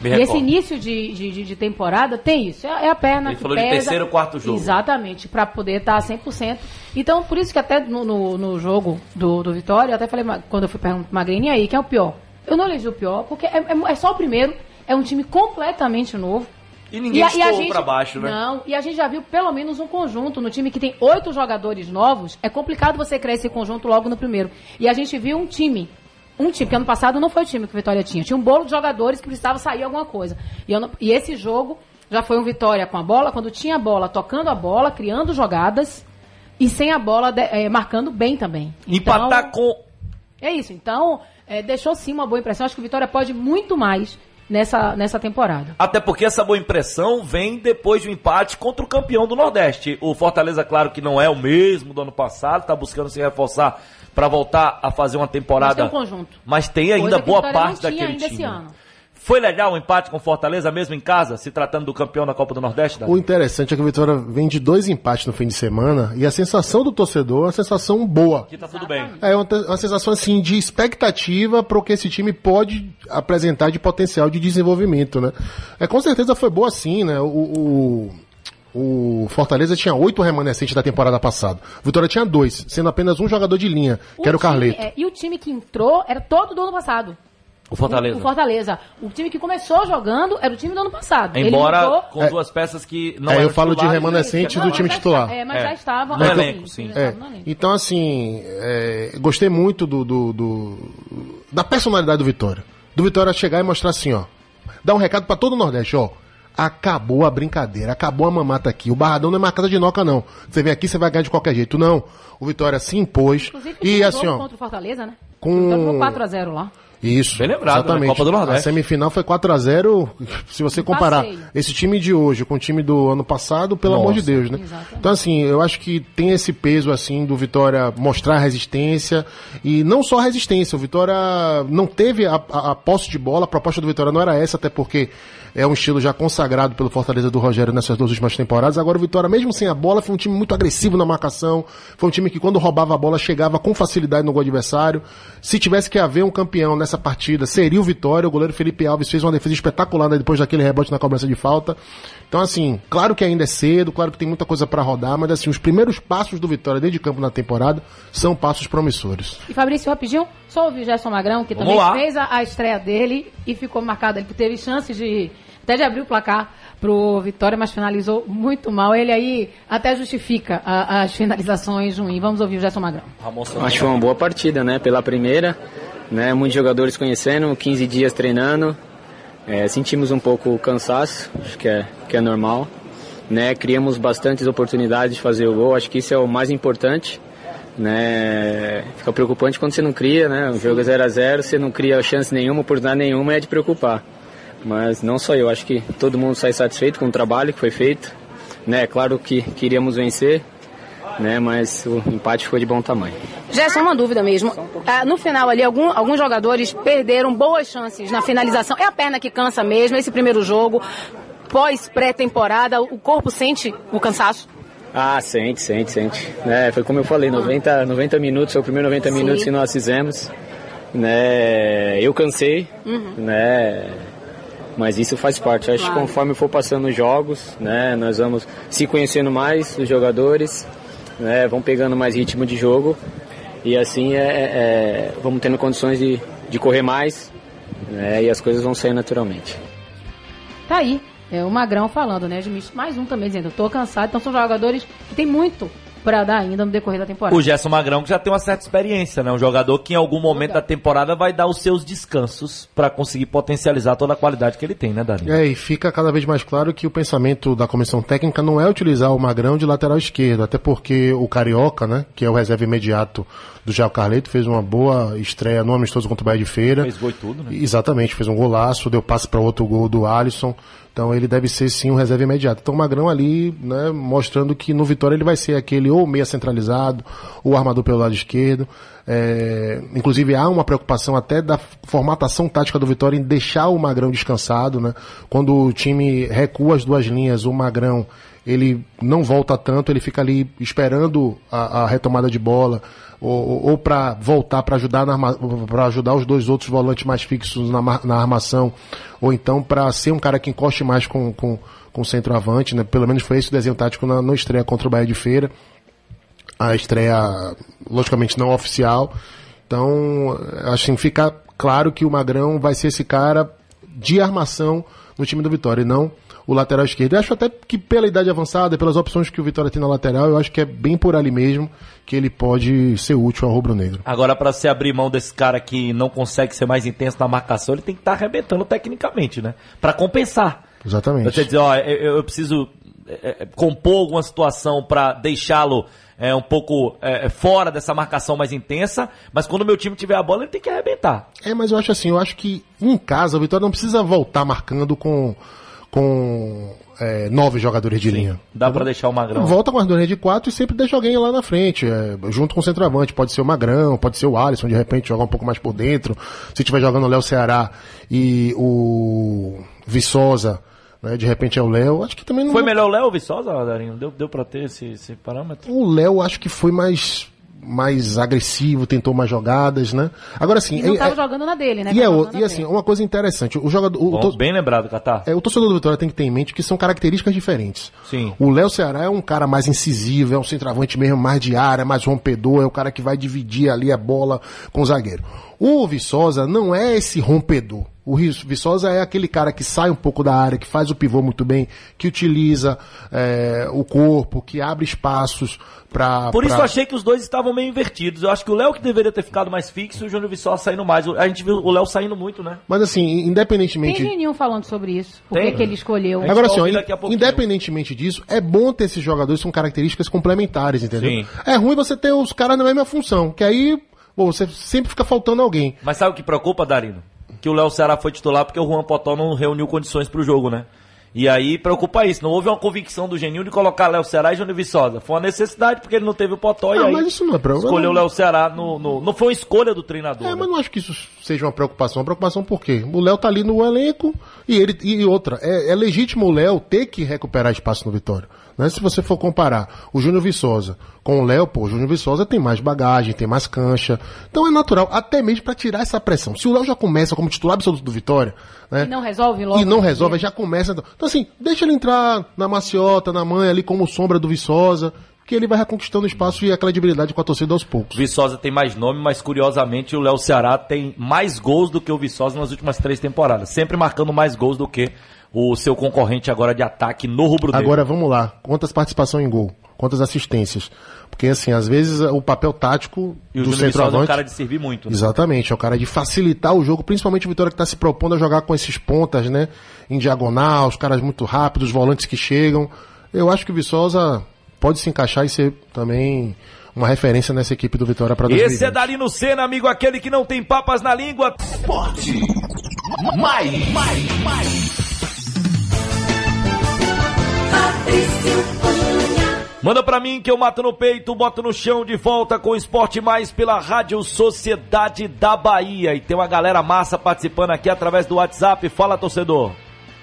Me e esse recordo. início de, de, de- de temporada tem isso, é, é a perna Ele que falou de pesa. terceiro ou quarto jogo. Exatamente, para poder estar 100%. Então, por isso que até no, no, no jogo do, do Vitória, eu até falei, quando eu fui perguntar Magrini, e aí, quem é o pior? Eu não elegi o pior, porque é, é- é só o primeiro, é um time completamente novo. E ninguém a- a estourou pra baixo, né? Não, e a gente já viu pelo menos um conjunto no time que tem oito jogadores novos. É complicado você criar esse conjunto logo no primeiro. E a gente viu um time. Um time, que ano passado não foi o time que o Vitória tinha. Tinha um bolo de jogadores que precisava sair alguma coisa. E, ano- e esse jogo já foi um Vitória com a bola, quando tinha a bola, tocando a bola, criando jogadas. E sem a bola, de- eh, marcando bem também. Empatar com. É isso. Então, eh, deixou sim uma boa impressão. Acho que o Vitória pode muito mais nessa, nessa temporada. Até porque essa boa impressão vem depois de um empate contra o campeão do Nordeste. O Fortaleza, claro que não é o mesmo do ano passado, está buscando se reforçar para voltar a fazer uma Mas tem temporada. um conjunto. Mas tem ainda Coisa boa parte tinha daquele ainda esse time. ano. Foi legal o empate com Fortaleza, mesmo em casa, se tratando do campeão da Copa do Nordeste? Davi? O interessante é que o Vitória vem de dois empates no fim de semana e a sensação do torcedor é uma sensação boa. Que tá tudo bem. É uma, uma sensação assim de expectativa para o que esse time pode apresentar de potencial de desenvolvimento, né? É com certeza foi boa sim, né? O, o, o Fortaleza tinha oito remanescentes da temporada passada. O Vitória tinha dois, sendo apenas um jogador de linha, que era o time, Carleto. é, e o time que entrou era todo do ano passado. O Fortaleza. O, o Fortaleza. O time que começou jogando era o time do ano passado. Ele Embora mudou- com É. duas peças que não É, eu falo de titulares, remanescentes né? do Não, time titular. É, mas É. já estavam. No já elenco, sim, É, então assim, é, gostei muito do, do- do- da personalidade do Vitória. Do Vitória chegar e mostrar assim, ó. Dar um recado pra todo o Nordeste, ó. Acabou a brincadeira, acabou a mamata aqui. O Barradão não é mais casa de noca, não. Você vem aqui, você vai ganhar de qualquer jeito. Não. O Vitória se impôs. Inclusive, E o assim, ó. contra o Fortaleza, né? com- O Vitória ficou 4x0 lá. Isso. Bem lembrado, né? exatamente. Copa do A Nordeste. semifinal foi 4x0. Se você comparar Passeio. esse time de hoje com o time do ano passado, pelo Nossa. amor de Deus, né? Então, assim, eu acho que tem esse peso, assim, do Vitória mostrar resistência. E não só resistência, o Vitória não teve a, a- a posse de bola, a proposta do Vitória não era essa, até porque é um estilo já consagrado pelo Fortaleza do Rogério nessas duas últimas temporadas. Agora o Vitória, mesmo sem a bola, foi um time muito agressivo na marcação. Foi um time que quando roubava a bola chegava com facilidade no gol adversário. Se tivesse que haver um campeão nessa partida, seria o Vitória. O goleiro Felipe Alves fez uma defesa espetacular né, depois daquele rebote na cobrança de falta. Então, assim, claro que ainda é cedo, claro que tem muita coisa para rodar, mas assim, os primeiros passos do Vitória dentro de campo na temporada são passos promissores. E Fabrício, rapidinho, só ouvir o Gerson Magrão, que Vamos também lá. fez a, a estreia dele e ficou marcado. Ele teve chances de até de abrir o placar pro Vitória, mas finalizou muito mal. Ele aí até justifica a- as finalizações ruins. Vamos ouvir o Gerson Magrão. Acho que foi uma boa partida, né? Pela primeira, né? Muitos jogadores conhecendo, 15 dias treinando. É, sentimos um pouco o cansaço, acho que é, que é normal. Né? Criamos bastantes oportunidades de fazer o gol, acho que isso é o mais importante. Né? Fica preocupante quando você não cria, né? O jogo é 0 a 0 você não cria chance nenhuma, oportunidade nenhuma, é de preocupar. Mas não só eu, acho que todo mundo sai satisfeito com o trabalho que foi feito. Né? Claro que queríamos vencer, né? mas o empate foi de bom tamanho. Gerson, uma dúvida mesmo. Ah, no final ali, algum- alguns jogadores perderam boas chances na finalização. É a perna que cansa mesmo, esse primeiro jogo. Pós pré-temporada, o corpo sente o cansaço? Ah, sente, sente, sente. Né, foi como eu falei, 90, 90 minutos, foi o primeiro 90 Sim. minutos que nós fizemos. Né, eu cansei, Uhum. né, mas isso faz parte. Acho que conforme for passando os jogos, né, nós vamos se conhecendo mais, os jogadores, né, vão pegando mais ritmo de jogo e assim é, é- é, vamos tendo condições de, de correr mais né, e as coisas vão sair naturalmente. Tá aí. É o Magrão falando, né, Edmilson? Mais um também dizendo, eu tô cansado. Então são jogadores que tem muito pra dar ainda no decorrer da temporada. O Gerson Magrão que já tem uma certa experiência, né? Um jogador que em algum momento da temporada vai dar os seus descansos pra conseguir potencializar toda a qualidade que ele tem, né, Darinho? É, e fica cada vez mais claro que o pensamento da comissão técnica não é utilizar o Magrão de lateral esquerdo, até porque o Carioca, né, que é o reserva imediato do Jair Carleto, fez uma boa estreia no amistoso contra o Bahia de Feira. Fez gol e tudo, né? Exatamente, fez um golaço, deu passe para outro gol do Alisson. Então ele deve ser sim um reserva imediato. Então o Magrão ali, né, mostrando que no Vitória ele vai ser aquele ou meia centralizado, ou armador pelo lado esquerdo. É, inclusive há uma preocupação até da formatação tática do Vitória em deixar o Magrão descansado, né? Quando o time recua as duas linhas, o Magrão ele não volta tanto, ele fica ali esperando a, a retomada de bola ou, ou para voltar para ajudar para ajudar os dois outros volantes mais fixos na, na armação ou então para ser um cara que encoste mais com, com, com o centroavante, né? Pelo menos foi esse o desenho tático na, na estreia contra o Bahia de Feira a estreia, logicamente não oficial. Então, assim, fica claro que o Magrão vai ser esse cara de armação no time do Vitória, e não o lateral esquerdo. Eu acho até que pela idade avançada, pelas opções que o Vitória tem na lateral, eu acho que é bem por ali mesmo que ele pode ser útil ao rubro-negro. Agora, pra se abrir mão desse cara que não consegue ser mais intenso na marcação, ele tem que estar arrebentando tecnicamente, né? Pra compensar. Exatamente. Você dizer, ó, eu, eu preciso é, é, compor alguma situação pra deixá-lo é, um pouco é, fora dessa marcação mais intensa, mas quando o meu time tiver a bola, ele tem que arrebentar. É, mas eu acho assim, eu acho que em casa o Vitória não precisa voltar marcando com, com é, nove jogadores de linha. Dá pra deixar o Magrão. Volta com as duas linhas de quatro e sempre deixa alguém lá na frente, é, junto com o centroavante. Pode ser o Magrão, pode ser o Alisson, de repente jogar um pouco mais por dentro. Se tiver jogando o Léo Ceará e o Viçosa, né, de repente é o Léo. Acho que também não. Foi melhor o Léo ou o Viçosa, Darinho? Deu, deu pra ter esse, esse parâmetro? O Léo acho que foi mais mais agressivo, tentou mais jogadas, né? Agora sim, E não é- é- jogando na dele, né? e, é, o- e assim, dele. uma coisa interessante, o jogador, o, Bom, to- bem lembrado, Catar. é, o torcedor do Vitória tem que ter em mente que são características diferentes. Sim. O Léo Ceará é um cara mais incisivo, é um centroavante mesmo mais de área, mais rompedor, é o cara que vai dividir ali a bola com o zagueiro. O Viçosa não é esse rompedor. O Viçosa é aquele cara que sai um pouco da área, que faz o pivô muito bem, que utiliza é, o corpo, que abre espaços para. Por isso eu achei que os dois estavam meio invertidos. Eu acho que o Léo que deveria ter ficado mais fixo e o Júnior Viçosa saindo mais. A gente viu o Léo saindo muito, né? Mas assim, Tem independentemente. Geninho falando sobre isso. Por Tem? que que ele escolheu? Agora, assim, ó, independentemente disso, é bom ter esses jogadores com características complementares, entendeu? Sim. É ruim você ter os caras na mesma função, que aí você sempre fica faltando alguém. Mas sabe o que preocupa, Darino? Que o Léo Ceará foi titular porque o Juan Potó não reuniu condições pro jogo, né? E aí preocupa isso. Não houve uma convicção do Geninho de colocar Léo Ceará e Júnior Viçosa. Foi uma necessidade porque ele não teve o Potó e Ah, aí mas isso não é problema. escolheu o Léo Ceará no, no- Não foi uma escolha do treinador. É, né? mas não acho que isso seja uma preocupação. Uma preocupação por quê? O Léo tá ali no elenco e ele e outra. É, é legítimo o Léo ter que recuperar espaço no Vitória. Né? Se você for comparar o Júnior Viçosa com o Léo, pô, o Júnior Viçosa tem mais bagagem, tem mais cancha. Então é natural, até mesmo pra tirar essa pressão. Se o Léo já começa como titular absoluto do Vitória, né? E não resolve logo. E não resolve, já começa. Então, assim, deixa ele entrar na maciota, na manha ali como sombra do Viçosa, que ele vai reconquistando espaço e a credibilidade com a torcida aos poucos. Viçosa tem mais nome, mas curiosamente o Léo Ceará tem mais gols do que o Viçosa nas últimas três temporadas. Sempre marcando mais gols do que o seu concorrente agora de ataque no rubro negro. Agora vamos lá. Quantas participações em gol? Quantas assistências? Porque assim, às vezes o papel tático E o do Júnior Viçosa é centroavante. cara de servir muito. né? Exatamente, é o cara de facilitar o jogo, principalmente o Vitória que está se propondo a jogar com esses pontas, né? Em diagonal, os caras muito rápidos, os volantes que chegam. Eu acho que o Viçosa pode se encaixar e ser também uma referência nessa equipe do Vitória para 2020. Esse é Darino Senna, amigo, aquele que não tem papas na língua. Esporte. Mais, mais, mais. Manda pra mim que eu mato no peito, boto no chão de volta com o Esporte Mais pela Rádio Sociedade da Bahia. E tem uma galera massa participando aqui através do WhatsApp. Fala, torcedor.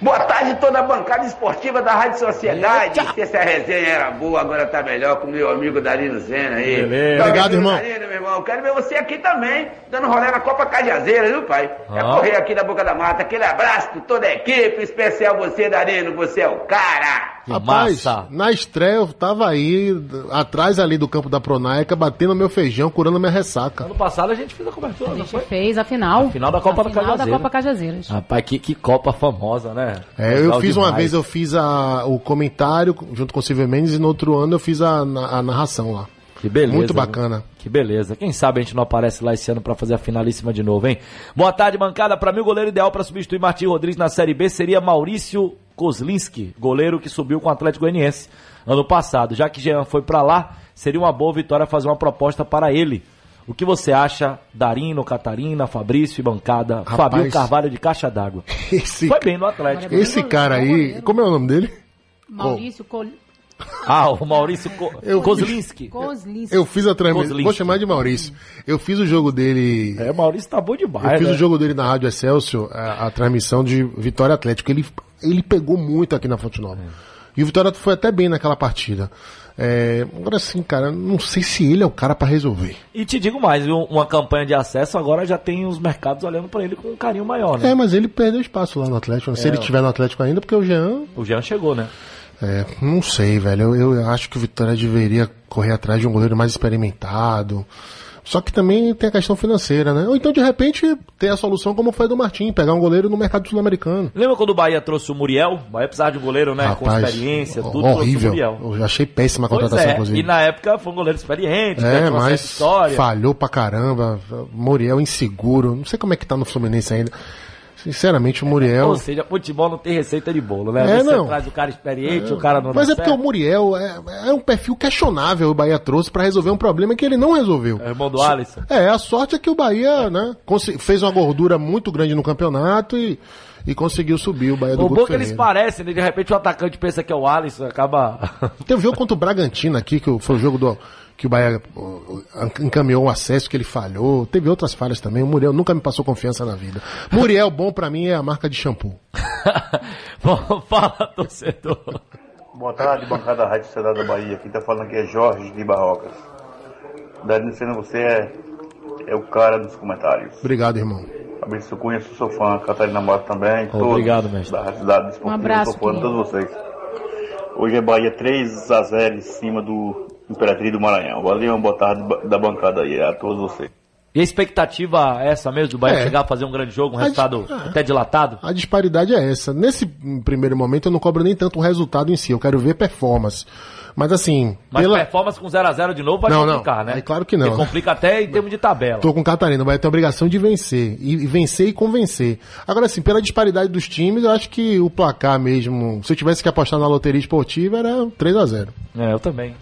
Boa tarde, toda a bancada esportiva da Rádio Sociedade. Se essa resenha era boa, agora tá melhor com o meu amigo Darino Zena aí. Beleza. Obrigado, irmão. Darino, meu irmão. Quero ver você aqui também, dando rolê na Copa Cajazeira, viu, pai? É Ah. correr aqui da Boca da Mata. Aquele abraço pra toda a equipe, especial você, Darino. Você é o cara. Rapaz, na estreia eu tava aí, atrás ali do campo da Pronaica, batendo meu feijão, curando minha ressaca. Ano passado a gente fez a cobertura, A gente fez a final. A final da Copa a da final da Cajazeiras. Copa Cajazeiras. Rapaz, que, que Copa famosa, né? É, eu Legal fiz uma demais. vez, eu fiz a, o comentário junto com o Silvio Mendes e no outro ano eu fiz a, a narração lá. Que beleza. Muito bacana. Que beleza. Quem sabe a gente não aparece lá esse ano pra fazer a finalíssima de novo, hein? Boa tarde, bancada. Pra mim, o goleiro ideal pra substituir Martim Rodrigues na Série B seria Maurício Kozlinski, goleiro que subiu com o Atlético Goianiense ano passado. Já que Jean foi pra lá, seria uma boa vitória fazer uma proposta para ele. O que você acha, Darino, Catarina, Fabrício e bancada? Rapaz. Fabio Carvalho de Caixa d'Água. Esse, Foi bem no Atlético. esse cara aí, como é o nome dele? Maurício Col... Ah, o Maurício Ko Eu- Kozlinski. Kozlinski. Eu fiz a transmissão, vou chamar de Maurício. Eu fiz o jogo dele, É, Maurício tá bom demais, eu fiz né? o jogo dele na Rádio Excelsior, a, a transmissão de Vitória Atlético. Ele, ele pegou muito aqui na Fonte Nova. E o Vitória foi até bem naquela partida. É, agora sim, cara, não sei se ele é o cara pra resolver. E te digo mais? Uma campanha de acesso agora já tem os mercados olhando pra ele com um carinho maior, né? É, mas ele perdeu espaço lá no Atlético. Se É, ele ó. estiver no Atlético ainda, porque o Jean O Jean chegou, né? É, não sei, velho. Eu, eu acho que o Vitória deveria correr atrás de um goleiro mais experimentado. Só que também tem a questão financeira, né? Ou então, de repente, ter a solução como foi a do Martim, pegar um goleiro no mercado sul-americano. Lembra quando o Bahia trouxe o Muriel? O Bahia precisava de um goleiro, né? com Rapaz, experiência, ho- tudo horrível. trouxe o Muriel. Eu já achei péssima a contratação, é, inclusive. e na época foi um goleiro experiente, né, É, certa mas história. falhou pra caramba. Muriel inseguro. Não sei como é que tá no Fluminense ainda. Sinceramente, o Muriel. Ou seja, futebol não tem receita de bolo, né? É, vezes não. Você traz o cara experiente, o cara não Mas é porque o. Muriel é, é um perfil questionável o Bahia trouxe pra resolver um problema que ele não resolveu. É irmão do Alisson. É, a sorte é que o Bahia, né, fez uma gordura muito grande no campeonato e, e conseguiu subir o Bahia do O bom é que eles parecem, né? De repente o atacante pensa que é o Alisson, acaba. Teve um jogo contra o Bragantino aqui, que foi o jogo do, que o Bahia encaminhou o acesso, que ele falhou. Teve outras falhas também. O Muriel nunca me passou confiança na vida. Muriel, bom pra mim, é a marca de shampoo. Bom, fala, torcedor. Boa tarde, bancada da Rádio Sociedade da Bahia. Quem tá falando aqui é Jorge de Barrocas. Senna, você é, é o cara dos comentários. Obrigado, irmão. Fabrício Cunha, sou seu fã. Catarina Mota também. Obrigado, mestre. Da Rádio Cidade Um abraço, sou fã de todos vocês. Hoje é Bahia 3 a 0 em cima do Imperatriz do Maranhão. Valeu, uma boa tarde da bancada aí a todos vocês. E a expectativa é essa mesmo, do Bahia É. chegar a fazer um grande jogo, um A resultado ah. até dilatado? A disparidade é essa. Nesse primeiro momento eu não cobro nem tanto o resultado em si, eu quero ver performance. Mas assim, Mas pela... performance com 0x0 de novo vai Não, complicar, não. né? É claro que não. Porque complica até em termos de tabela. Tô com o Catarina, vai ter a obrigação de vencer. E, e vencer e convencer. Agora, assim, pela disparidade dos times, eu acho que o placar mesmo, se eu tivesse que apostar na loteria esportiva, era 3 a 0 É, eu também.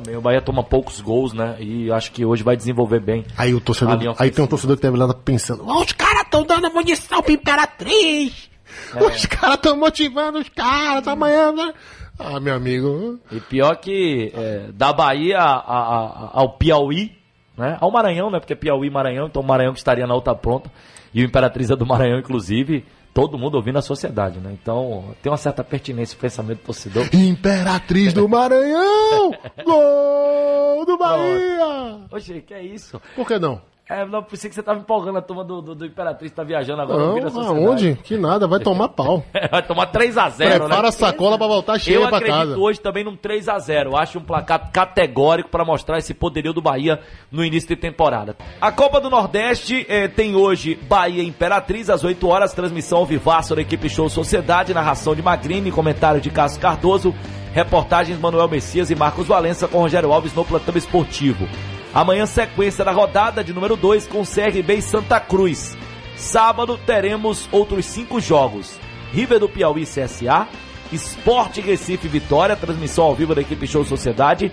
Também. O Bahia toma poucos gols, né? E acho que hoje vai desenvolver bem. Aí o torcedor, aí tem um torcedor que deve lá pensando, "Ó, os caras estão dando munição pra Imperatriz! É. Os caras estão motivando os caras amanhã, né? Ah, meu amigo. E pior que é, da Bahia a- a- a- ao Piauí, né? Ao Maranhão, né? Porque é Piauí e Maranhão, então o Maranhão que estaria na outra pronta. E o Imperatriz é do Maranhão, inclusive. Todo mundo ouvindo a sociedade, né? Então tem uma certa pertinência o pensamento do torcedor. Imperatriz do Maranhão! Gol do Bahia! Oxe, que é isso? Por que não? É, não, pensei que você tava empolgando a turma do, do, do Imperatriz, tá viajando agora. Não, aonde? Que nada, vai tomar pau. Vai tomar 3x0, Prepara né? a sacola pra voltar cheia Eu pra acredito casa. hoje também num 3x0. Acho um placar categórico para mostrar esse poderio do Bahia no início de temporada. A Copa do Nordeste eh, tem hoje Bahia Imperatriz às 8 horas, transmissão ao vivaço da equipe Show Sociedade, narração de Magrini, comentário de Cássio Cardoso, reportagens Manuel Messias e Marcos Valença com Rogério Alves no plantão esportivo. Amanhã, sequência da rodada de número 2 com CRB e Santa Cruz. Sábado teremos outros cinco jogos. River do Piauí CSA, Esporte Recife Vitória, transmissão ao vivo da equipe Show Sociedade,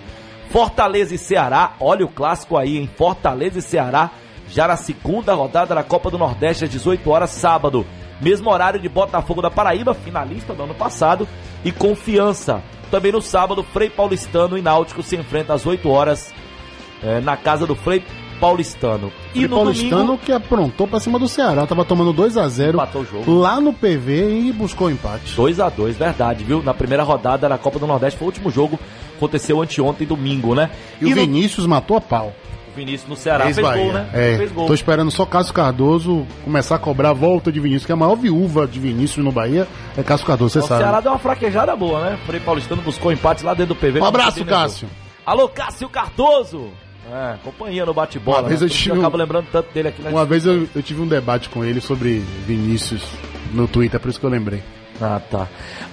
Fortaleza e Ceará, olha o clássico aí, em Fortaleza e Ceará, já na segunda rodada da Copa do Nordeste, às 18 horas, sábado. Mesmo horário de Botafogo da Paraíba, finalista do ano passado, e Confiança. Também no sábado, Frei Paulistano e Náutico se enfrentam às 8 horas eh, na casa do Frei Paulistano. E E no Paulistano domingo, que aprontou pra cima do Ceará, tava tomando 2x0 Empatou o jogo. lá no PV e buscou empate. 2 a 2 verdade, viu? Na primeira rodada da Copa do Nordeste, foi o último jogo, aconteceu anteontem, domingo, né? E, o no- Vinícius matou a pau. o Vinícius no Ceará fez gol, Ex-Bahia. né? É, Fez gol. tô esperando só Cássio Cardoso começar a cobrar a volta de Vinícius, que a maior viúva de Vinícius no Bahia é Cássio Cardoso, você o sabe. Ceará deu uma fraquejada boa, né? Frei Paulistano buscou empate lá dentro do PV. Um abraço, Cássio. Alô, Cássio Cardoso! É, companhia no bate-bola. Uma vez né? eu tive mundo um- acaba lembrando tanto dele aqui na Uma vez eu, eu tive um debate com ele sobre Vinícius no Twitter, por isso que eu lembrei. Ah, tá.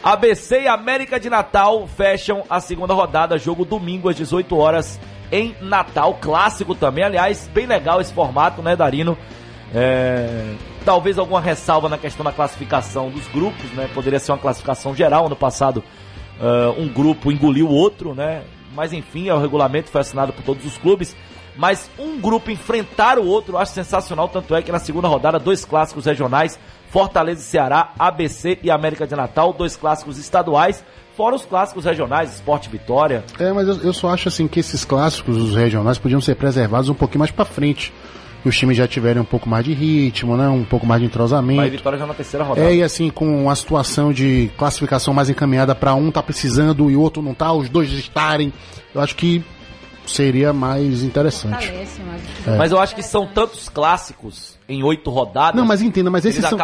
ABC e América de Natal fecham a segunda rodada, jogo domingo às 18 horas em Natal, clássico também, aliás, bem legal esse formato, né, Darino? É, talvez alguma ressalva na questão da classificação dos grupos, né? Poderia ser uma classificação geral, ano passado ah, um grupo engoliu o outro, né? Mas enfim, é o regulamento, foi assinado por todos os clubes. Mas um grupo enfrentar o outro, eu acho sensacional, tanto é que na segunda rodada, dois clássicos regionais, Fortaleza e Ceará, ABC e América de Natal, dois clássicos estaduais, fora os clássicos regionais, Esporte Vitória. É, mas eu, eu só acho assim que esses clássicos, os regionais, podiam ser preservados um pouquinho mais pra frente. Os times já tiverem um pouco mais de ritmo, né? Um pouco mais de Vai entrosamento. Vitória já na terceira rodada. É, e assim, com a situação de classificação mais encaminhada pra um tá precisando e o outro não tá, os dois estarem, eu acho que seria mais interessante. Fortalece, mas... É. Mas eu acho que são tantos clássicos em oito rodadas. Não, mas entenda, mas esses são.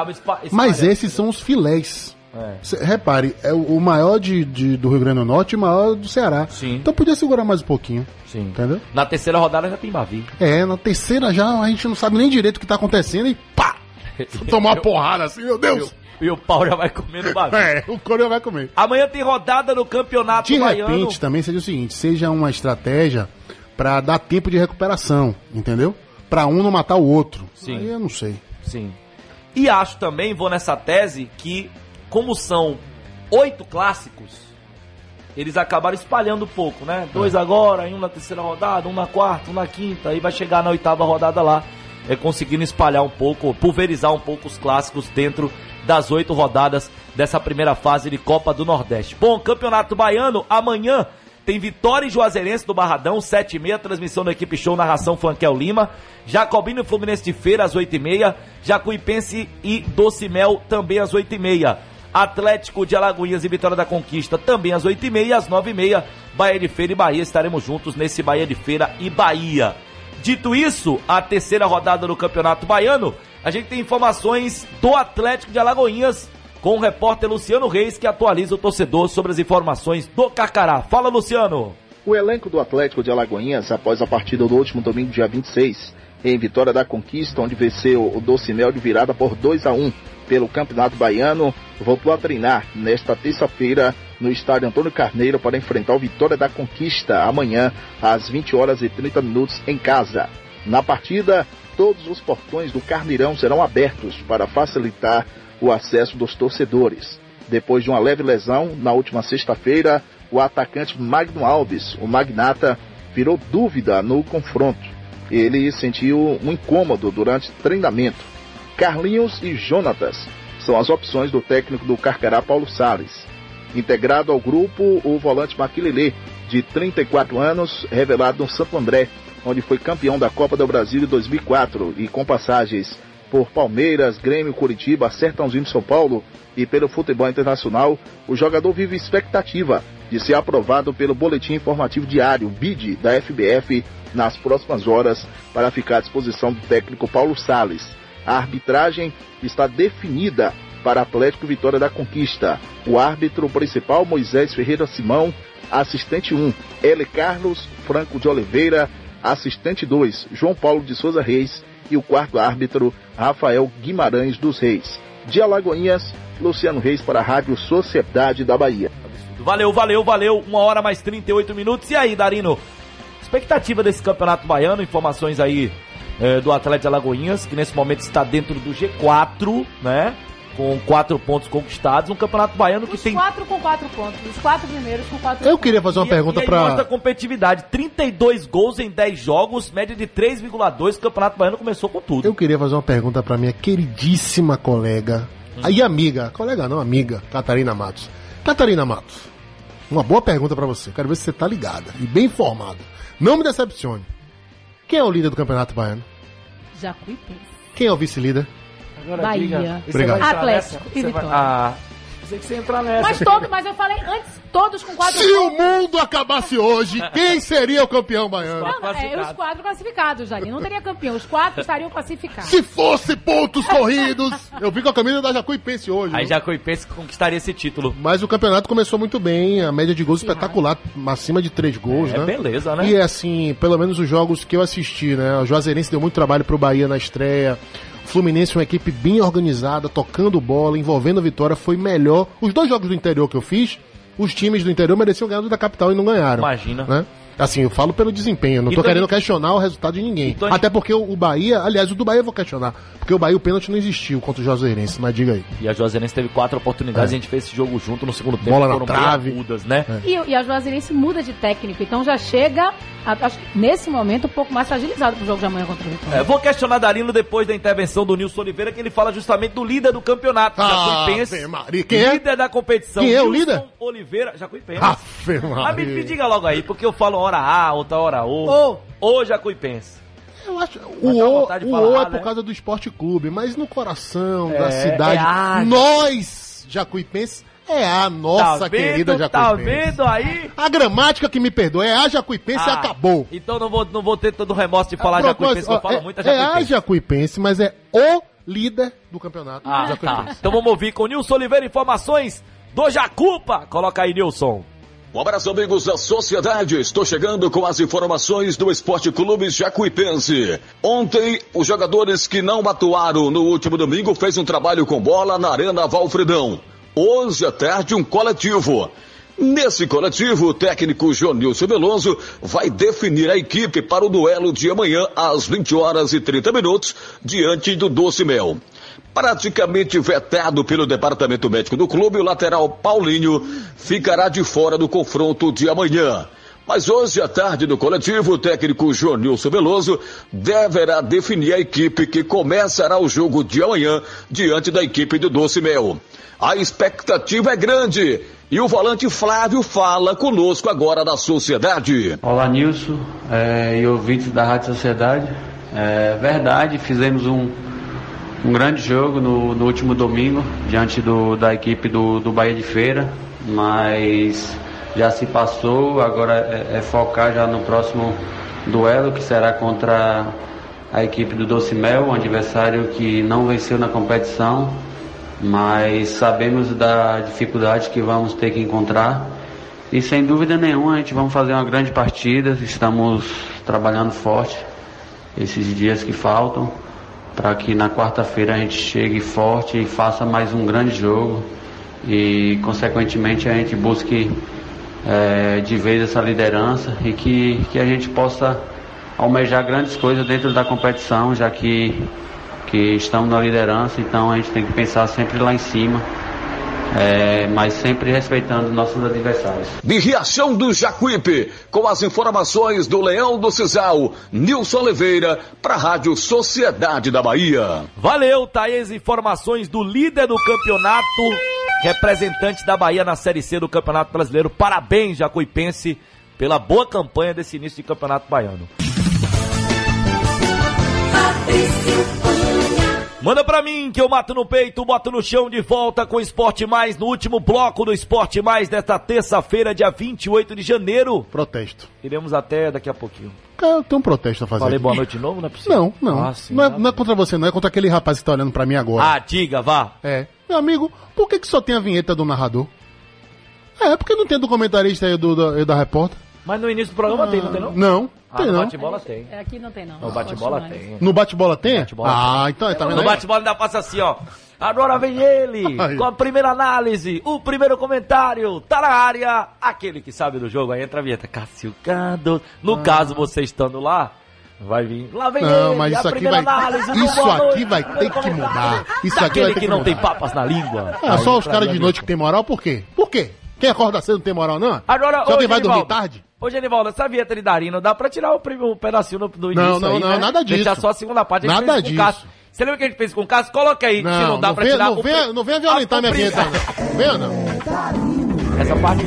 Mas esses são os filés. É. Cê- repare, é o o maior de, de- do Rio Grande do Norte e o maior do Ceará. Sim. Então podia segurar mais um pouquinho. Sim. Entendeu? Na terceira rodada já tem Bavi. É, na terceira já a gente não sabe nem direito o que tá acontecendo e pá! Tomar uma porrada assim, meu Deus! E o pau já vai comendo Bavi. É, o Coreia vai comer. Amanhã tem rodada no campeonato De baiano. repente também seja o seguinte, seja uma estratégia pra dar tempo de recuperação, entendeu? Pra um não matar o outro. Sim. Aí eu não sei. Sim. E acho também, vou nessa tese, que como são oito clássicos, eles acabaram espalhando um pouco, né? Dois agora, um na terceira rodada, um na quarta, um na quinta, aí vai chegar na oitava rodada lá, é, conseguindo espalhar um pouco, pulverizar um pouco os clássicos dentro das oito rodadas dessa primeira fase de Copa do Nordeste. Bom, Campeonato Baiano, amanhã tem Vitória e Juazeirense do Barradão, 7 e meia, transmissão da equipe show, narração Flanquel Lima. Jacobino e Fluminense de Feira, às 8 e meia. Jacuipense e Docimel, também às 8 e meia. Atlético de Alagoinhas e Vitória da Conquista, também às 8 e meia. Às 9 e meia, Bahia de Feira e Bahia. Estaremos juntos nesse Bahia de Feira e Bahia. Dito isso, a terceira rodada do Campeonato Baiano, a gente tem informações do Atlético de Alagoinhas com o repórter Luciano Reis, que atualiza o torcedor sobre as informações do Carcará. Fala, Luciano! O elenco do Atlético de Alagoinhas, após a partida do último domingo, dia 26, em Vitória da Conquista, onde venceu o Docimel de virada por 2 a 1 pelo Campeonato Baiano, voltou a treinar nesta terça-feira no estádio Antônio Carneiro para enfrentar o Vitória da Conquista amanhã às 20 horas e 30 minutos em casa. Na partida, todos os portões do Carneirão serão abertos para facilitar o acesso dos torcedores. Depois de uma leve lesão, na última sexta-feira, o atacante Magno Alves, o magnata, virou dúvida no confronto. Ele sentiu um incômodo durante treinamento. Carlinhos e Jonatas são as opções do técnico do Carcará Paulo Sales. Integrado ao grupo, o volante Maquilele, de 34 anos, revelado no Santo André, onde foi campeão da Copa do Brasil de 2004 e com passagens por Palmeiras, Grêmio, Curitiba, Sertãozinho de São Paulo e pelo futebol internacional, o jogador vive expectativa de ser aprovado pelo Boletim Informativo Diário, BID, da FBF, nas próximas horas, para ficar à disposição do técnico Paulo Sales. A arbitragem está definida para Atlético Vitória da Conquista. O árbitro principal, Moisés Ferreira Simão, assistente 1, L. Carlos Franco de Oliveira, assistente 2, João Paulo de Souza Reis e o quarto árbitro, Rafael Guimarães dos Reis. De Alagoinhas, Luciano Reis para a Rádio Sociedade da Bahia. Valeu, valeu, valeu. Uma hora mais 38 minutos. E aí, Darino? Expectativa desse campeonato baiano, informações aí eh, do Atlético de Alagoinhas, que nesse momento está dentro do G4, né? Com quatro pontos conquistados. Um campeonato baiano que Os tem. quatro com quatro pontos. Os quatro primeiros com quatro Eu pontos. queria fazer uma E- pergunta e aí pra. mostra a competitividade. 32 gols em 10 jogos, média de 3,2. O campeonato baiano começou com tudo. Eu queria fazer uma pergunta pra minha queridíssima colega e amiga, colega não, amiga, Catarina Matos. Catarina Matos, uma boa pergunta pra você. Quero ver se você tá ligada e bem informada. Não me decepcione. Quem é o líder do Campeonato Baiano? Jacuipense. Quem é o vice-líder? Agora Bahia. diga. Obrigado. Atlético nessa? e Você vai- Vitória. Ah, pensei que você ia entrar nessa. Mas todo, mas eu falei antes, todos com quatro Se o pontos. mundo acabasse hoje, quem seria o campeão baiano? Não, é, os quatro classificados, Jari. Não teria campeão. Os quatro estariam classificados. Se fosse pontos corridos! Eu vi com a camisa da Jacuipense hoje. Aí viu? Jacuipense conquistaria esse título. Mas o campeonato começou muito bem, a média de gols espetacular, acima de três gols, É, né? beleza, né? E assim, pelo menos os jogos que eu assisti, né? O Juazeirense deu muito trabalho pro Bahia na estreia. Fluminense, uma equipe bem organizada, tocando bola, envolvendo a vitória, foi melhor. Os dois jogos do interior que eu fiz, os times do interior mereciam ganhar do da capital e não ganharam. Imagina. Né? Assim, eu falo pelo desempenho, não E tô também- querendo questionar o resultado de ninguém. Então- Até porque o Bahia, aliás, o do Bahia eu vou questionar, porque o Bahia o pênalti não existiu contra o Juazeirense, mas diga aí. E a Juazeirense teve quatro oportunidades É. a gente fez esse jogo junto no segundo tempo. Bola na foram trave. agudas, né? E, e a Juazeirense muda de técnico, então já chega, a- acho que nesse momento, um pouco mais fragilizado pro jogo de amanhã contra o Vitória. É, vou questionar Darino depois da intervenção do Nilson Oliveira, que ele fala justamente do líder do campeonato. Ah, Jacuipense. Quem é? Líder da competição. Quem é o líder? Oliveira, Jacuipense. Ave Mas me, me diga logo aí, porque eu falo hora A, outra hora O. Ô, Jacuipense. Eu acho, o O, o falar, O é né? por causa do esporte clube, mas no coração É, da cidade, é A, nós, Jacuipense, é a nossa tá vendo, querida Tá Jacuipense. vendo aí? A gramática que me perdoa é a Jacuipense e Ah, acabou. Então não vou, não vou ter todo o remorso de falar Pronto, Jacuipense, que eu falo é, muito a é a Jacuipense. Jacuipense, mas é o líder do campeonato. Ah, tá. Jacuipense. Então vamos ouvir com o Nilson Oliveira informações do Jacupa. Coloca aí, Nilson. Um abraço, amigos da sociedade. Estou chegando com as informações do Esporte Clube Jacuipense. Ontem, os jogadores que não atuaram no último domingo fez um trabalho com bola na Arena Valfredão. Hoje à tarde, um coletivo. Nesse coletivo, o técnico Jonilson Veloso vai definir a equipe para o duelo de amanhã às 20 horas e 30 minutos diante do Doce Mel. Praticamente vetado pelo departamento médico do clube, o lateral Paulinho ficará de fora do confronto de amanhã. Mas hoje à tarde no coletivo, o técnico Jonilson Veloso deverá definir a equipe que começará o jogo de amanhã diante da equipe do Doce Mel. A expectativa é grande e o volante Flávio fala conosco agora da sociedade. Olá Nilson é, e ouvintes da Rádio Sociedade. É verdade, fizemos um, um grande jogo no, no último domingo diante do, da equipe do, do Bahia de Feira, mas já se passou, agora é, é focar já no próximo duelo que será contra a equipe do Doce Mel, um adversário que não venceu na competição, mas sabemos da dificuldade que vamos ter que encontrar. E sem dúvida nenhuma a gente vamos fazer uma grande partida, estamos trabalhando forte esses dias que faltam, para que na quarta-feira a gente chegue forte e faça mais um grande jogo. E consequentemente a gente busque eh, de vez essa liderança e que, que a gente possa almejar grandes coisas dentro da competição, já que, que estamos na liderança, então a gente tem que pensar sempre lá em cima é, mas sempre respeitando nossos adversários. De Riachão do Jacuípe, com as informações do Leão do Cisal, Nilson Oliveira, para a Rádio Sociedade da Bahia. Valeu, tá aí as informações do líder do campeonato, representante da Bahia na Série C do Campeonato Brasileiro. Parabéns, Jacuipense, pela boa campanha desse início de campeonato baiano. Manda pra mim que eu mato no peito, boto no chão de volta com Esporte Mais no último bloco do Esporte Mais desta terça-feira, dia 28 de janeiro. Protesto. Iremos até daqui a pouquinho. Cara, tem um protesto a fazer. Falei aqui. boa noite de novo, não é possível? Não, não. Ah, sim, não, é, tá não é contra você, não. É contra aquele rapaz que tá olhando pra mim agora. Ah, diga, vá. É. Meu amigo, por que, que só tem a vinheta do narrador? É, porque não tem do comentarista aí do, da, da repórter? Mas no início do programa tem, não tem não? Não, Ah, tem no não. bate-bola tem. É, aqui não tem não. No bate-bola tem. No bate-bola tem? Bate-bola ah, tem. então tá vendo No bate-bola ainda passa assim, ó. Agora vem ele, com a primeira análise, o primeiro comentário, tá na área, aquele que sabe do jogo, aí entra a vinheta, Cássio. No Ah. caso, você estando lá, vai vir, lá vem Não, ele, mas a isso aqui primeira vai. análise do Isso aqui vai ter que mudar. Isso aqui Daquele vai ter que que não tem papas na língua. Ah, Aí só os caras de noite que tem moral, por quê? Por quê? Quem acorda cedo não tem moral, não? Agora, Só quem vai dormir tarde? Ô, Genivaldo, essa vinheta de Darino, dá pra tirar o primeiro pedacinho do, do início Não, não, aí, não, né? nada disso. Deixar só a segunda parte. A Nada disso. Você lembra que a gente fez com o Cássio? Coloca aí, se não dá não pra venha, tirar não o venha, não venha violentar a- minha o pri- vinheta, não. Venha, não. Essa parte.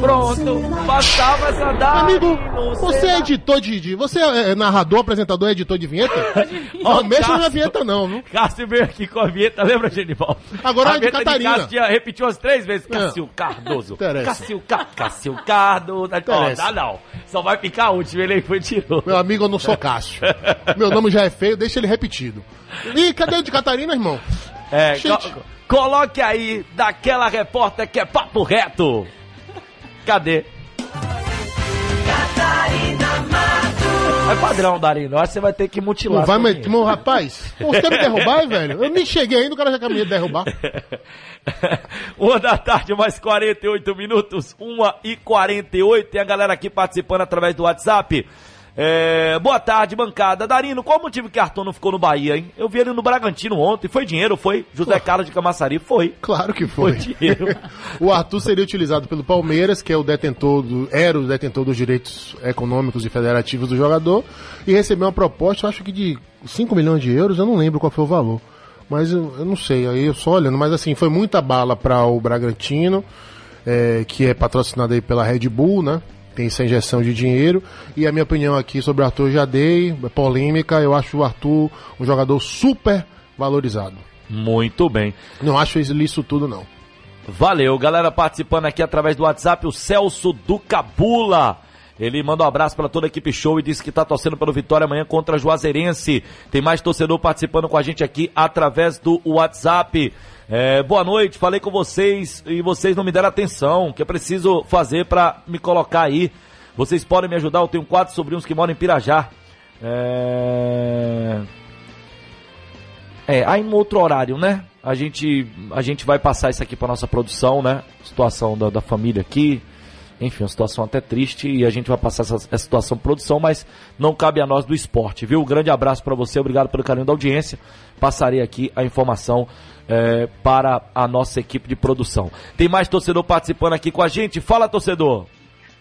Pronto, bastava essa data. Amigo, você é editor de, de- Você é narrador, apresentador, editor de vinheta? Não mexa na minha vinheta, não, viu? Cássio veio aqui com a vinheta, lembra, Genivaldo? Agora a é de Catarina. Cássio tinha, repetiu umas três vezes. Não. Cássio Cardoso. Cássio, Ca... Cássio Cardoso. Interessa. dá não. Só vai ficar a última, ele aí foi e tirou. Meu amigo, eu não sou Cássio. Meu nome já é feio, deixa ele repetido. Ih, cadê o de Catarina, irmão? É, co- coloque aí daquela repórter que é papo reto. Cadê? É padrão, Darino. Acho que você vai ter que mutilar. Não vai vinheta. Meu, rapaz, você me derrubar, velho? Eu nem cheguei ainda, o cara já quer me derrubar. Uma da tarde, mais 48 minutos. Uma e 48. Tem a galera aqui participando através do WhatsApp. É, boa tarde, bancada. Darino, qual o motivo que Arthur não ficou no Bahia, hein? Eu vi ele no Bragantino ontem. Foi dinheiro, foi? José Carlos de Camaçari, foi. Claro que foi. Foi dinheiro. o Arthur seria utilizado pelo Palmeiras, que é o detentor do, era o detentor dos direitos econômicos e federativos do jogador, e recebeu uma proposta, acho que de 5 milhões de euros, eu não lembro qual foi o valor. Mas eu, eu não sei, aí eu só olhando, mas assim, foi muita bala para o Bragantino, é, que é patrocinado aí pela Red Bull, né? Tem essa injeção de dinheiro. E a minha opinião aqui sobre o Arthur já dei, é polêmica, eu acho o Arthur um jogador super valorizado. Muito bem. Não acho isso tudo, não. Valeu, galera participando aqui através do WhatsApp, o Celso do Cabula. Ele manda um abraço para toda a equipe show e disse que tá torcendo pelo Vitória amanhã contra a Juazeirense. Tem mais torcedor participando com a gente aqui através do WhatsApp. É, boa noite, falei com vocês e vocês não me deram atenção. O que eu preciso fazer para me colocar aí? Vocês podem me ajudar? Eu tenho quatro sobrinhos que moram em Pirajá. É... É, aí em outro horário, né? A gente, a gente vai passar isso aqui para nossa produção, né? Situação da, da família aqui. Enfim, uma situação até triste e a gente vai passar essa, essa situação produção, mas não cabe a nós do esporte, viu? Grande abraço para você, obrigado pelo carinho da audiência. Passarei aqui a informação é, para a nossa equipe de produção. Tem mais torcedor participando aqui com a gente? Fala, torcedor!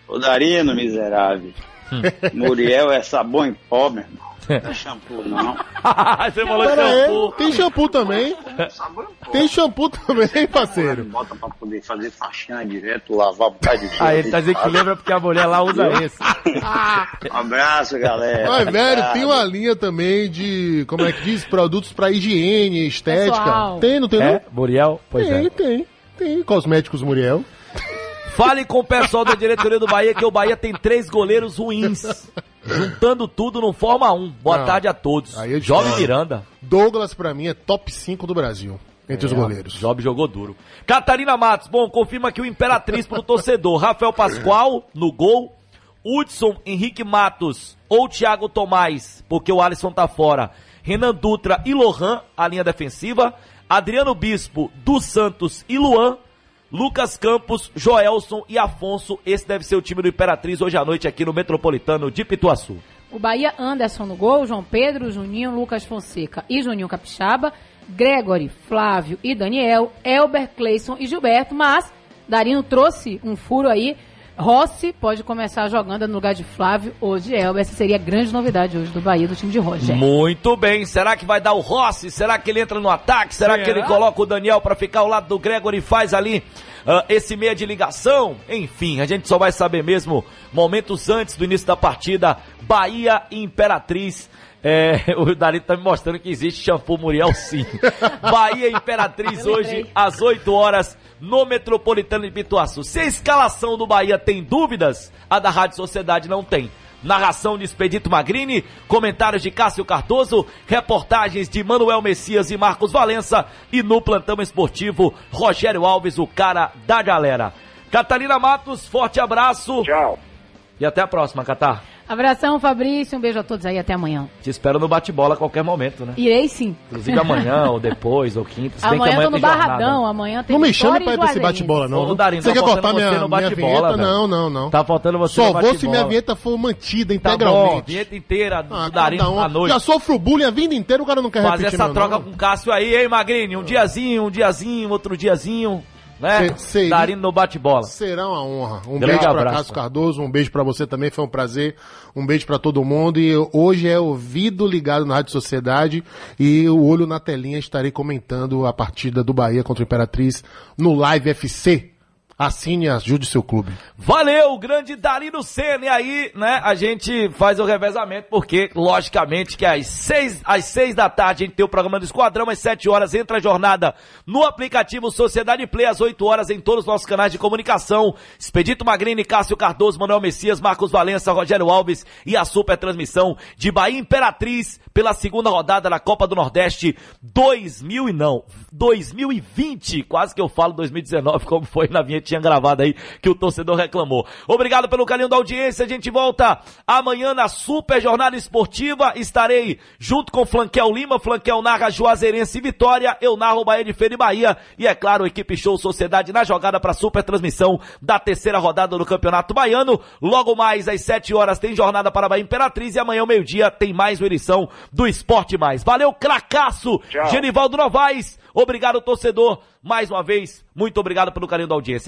Ô Darino, miserável. Hum. Muriel é sabão em pó, meu irmão. Não é shampoo, não. Você falou Pera aí, shampoo. tem shampoo também. Tem shampoo também, parceiro. Bota pra poder fazer faxina direto, lavar um bocado de Aí ele tá dizendo que lembra porque a mulher lá usa esse. Um abraço, galera. Mas, velho, tem uma linha também de, como é que diz? Produtos pra higiene, estética. Pessoal. Tem, não tem É, não? Muriel? Pois tem, é. tem. Tem. Cosméticos Muriel. Fale com o pessoal da diretoria do Bahia que o Bahia tem três goleiros ruins. Juntando tudo não forma um. Boa Não. tarde a todos. Aí Jovem. Miranda. Douglas, pra mim, é top 5 do Brasil. Entre os É, goleiros. Job jogou duro. Catarina Matos, bom, confirma aqui o Imperatriz pro torcedor. Rafael Pascoal no gol. Hudson Henrique Matos ou Thiago Tomás, porque o Alisson tá fora. Renan Dutra e Lohan, a linha defensiva. Adriano Bispo, dos Santos e Luan. Lucas Campos, Joelson e Afonso. Esse deve ser o time do Imperatriz hoje à noite aqui no Metropolitano de Pituaçu. O Bahia, Anderson no gol, João Pedro, Juninho, Lucas Fonseca e Juninho Capixaba, Gregory, Flávio e Daniel, Elber, Cleison e Gilberto, mas Darino trouxe um furo aí. Rossi pode começar jogando no lugar de Flávio ou de Elber. Essa seria a grande novidade hoje do Bahia, do time de Roger. Muito bem. Será que vai dar o Rossi? Será que ele entra no ataque? Será, Será? que ele coloca o Daniel para ficar ao lado do Gregory e faz ali ah, esse meia de ligação? Enfim, a gente só vai saber mesmo momentos antes do início da partida. Bahia e Imperatriz. É, o Darito tá me mostrando que existe shampoo Muriel sim. Bahia e Imperatriz hoje às 8 horas no Metropolitano de Pituaçu. Se a escalação do Bahia tem dúvidas, a da Rádio Sociedade não tem. Narração de Expedito Magrini, comentários de Cássio Cardoso, reportagens de Manuel Messias e Marcos Valença e no plantão esportivo Rogério Alves, o cara da galera. Catalina Matos, forte abraço. Tchau. E até a próxima, Catar. Abração, Fabrício. Um beijo a todos aí. Até amanhã. Te espero no bate-bola a qualquer momento, né? Irei sim. Inclusive amanhã, ou depois, ou quinta. Se bem Amanhã que tô amanhã no tem jornada. Barradão. Amanhã tem Não me chame pra ir pra esse bate-bola, não. Ô, Darino, Você tá quer cortar você minha, no minha bate-bola, vinheta? Não, não, não. Tá faltando você Só no vou se minha vinheta for mantida Tá bom, integralmente. vinheta inteira do Ah, Darino cada um. à noite. Já sofro o bullying a vida inteira, o cara não quer Fazer repetir essa meu troca nome. com o Cássio aí, hein, Magrini? Um diazinho, um diazinho, outro diazinho, né? Se- seria- Darino no bate-bola. Será uma honra. Um Grande beijo abraço. Cássio Cardoso, um beijo pra você também, foi um prazer. Um beijo pra todo mundo. E hoje é ouvido ligado na Rádio Sociedade e o olho na telinha estarei comentando a partida do Bahia contra o Imperatriz no Live FC. Assine e ajude seu clube. Valeu, grande Darino Senna. E aí, né, a gente faz o revezamento, porque, logicamente, que às seis, às seis da tarde a gente tem o programa do Esquadrão, às sete horas entra a jornada no aplicativo Sociedade Play, às oito horas em todos os nossos canais de comunicação. Expedito Magrini, Cássio Cardoso, Manuel Messias, Marcos Valença, Rogério Alves e a super transmissão de Bahia Imperatriz pela segunda rodada da Copa do Nordeste 2000 e não, 2020, quase que eu falo 2019, como foi na vinhetinha gravada aí que o torcedor reclamou. Obrigado pelo carinho da audiência, a gente volta amanhã na Super Jornada Esportiva, estarei junto com Flanquel Lima, Flanquel narra Juazeirense e Vitória, eu narro Bahia de Feira e Bahia, e é claro, equipe Show Sociedade na jogada para super transmissão da terceira rodada do Campeonato Baiano, logo mais às 7 horas tem jornada para a Bahia Imperatriz e amanhã ao meio-dia tem mais uma edição do Esporte Mais. Valeu, cracaço! Tchau. Genivaldo Novaes, obrigado torcedor, mais uma vez, muito obrigado pelo carinho da audiência.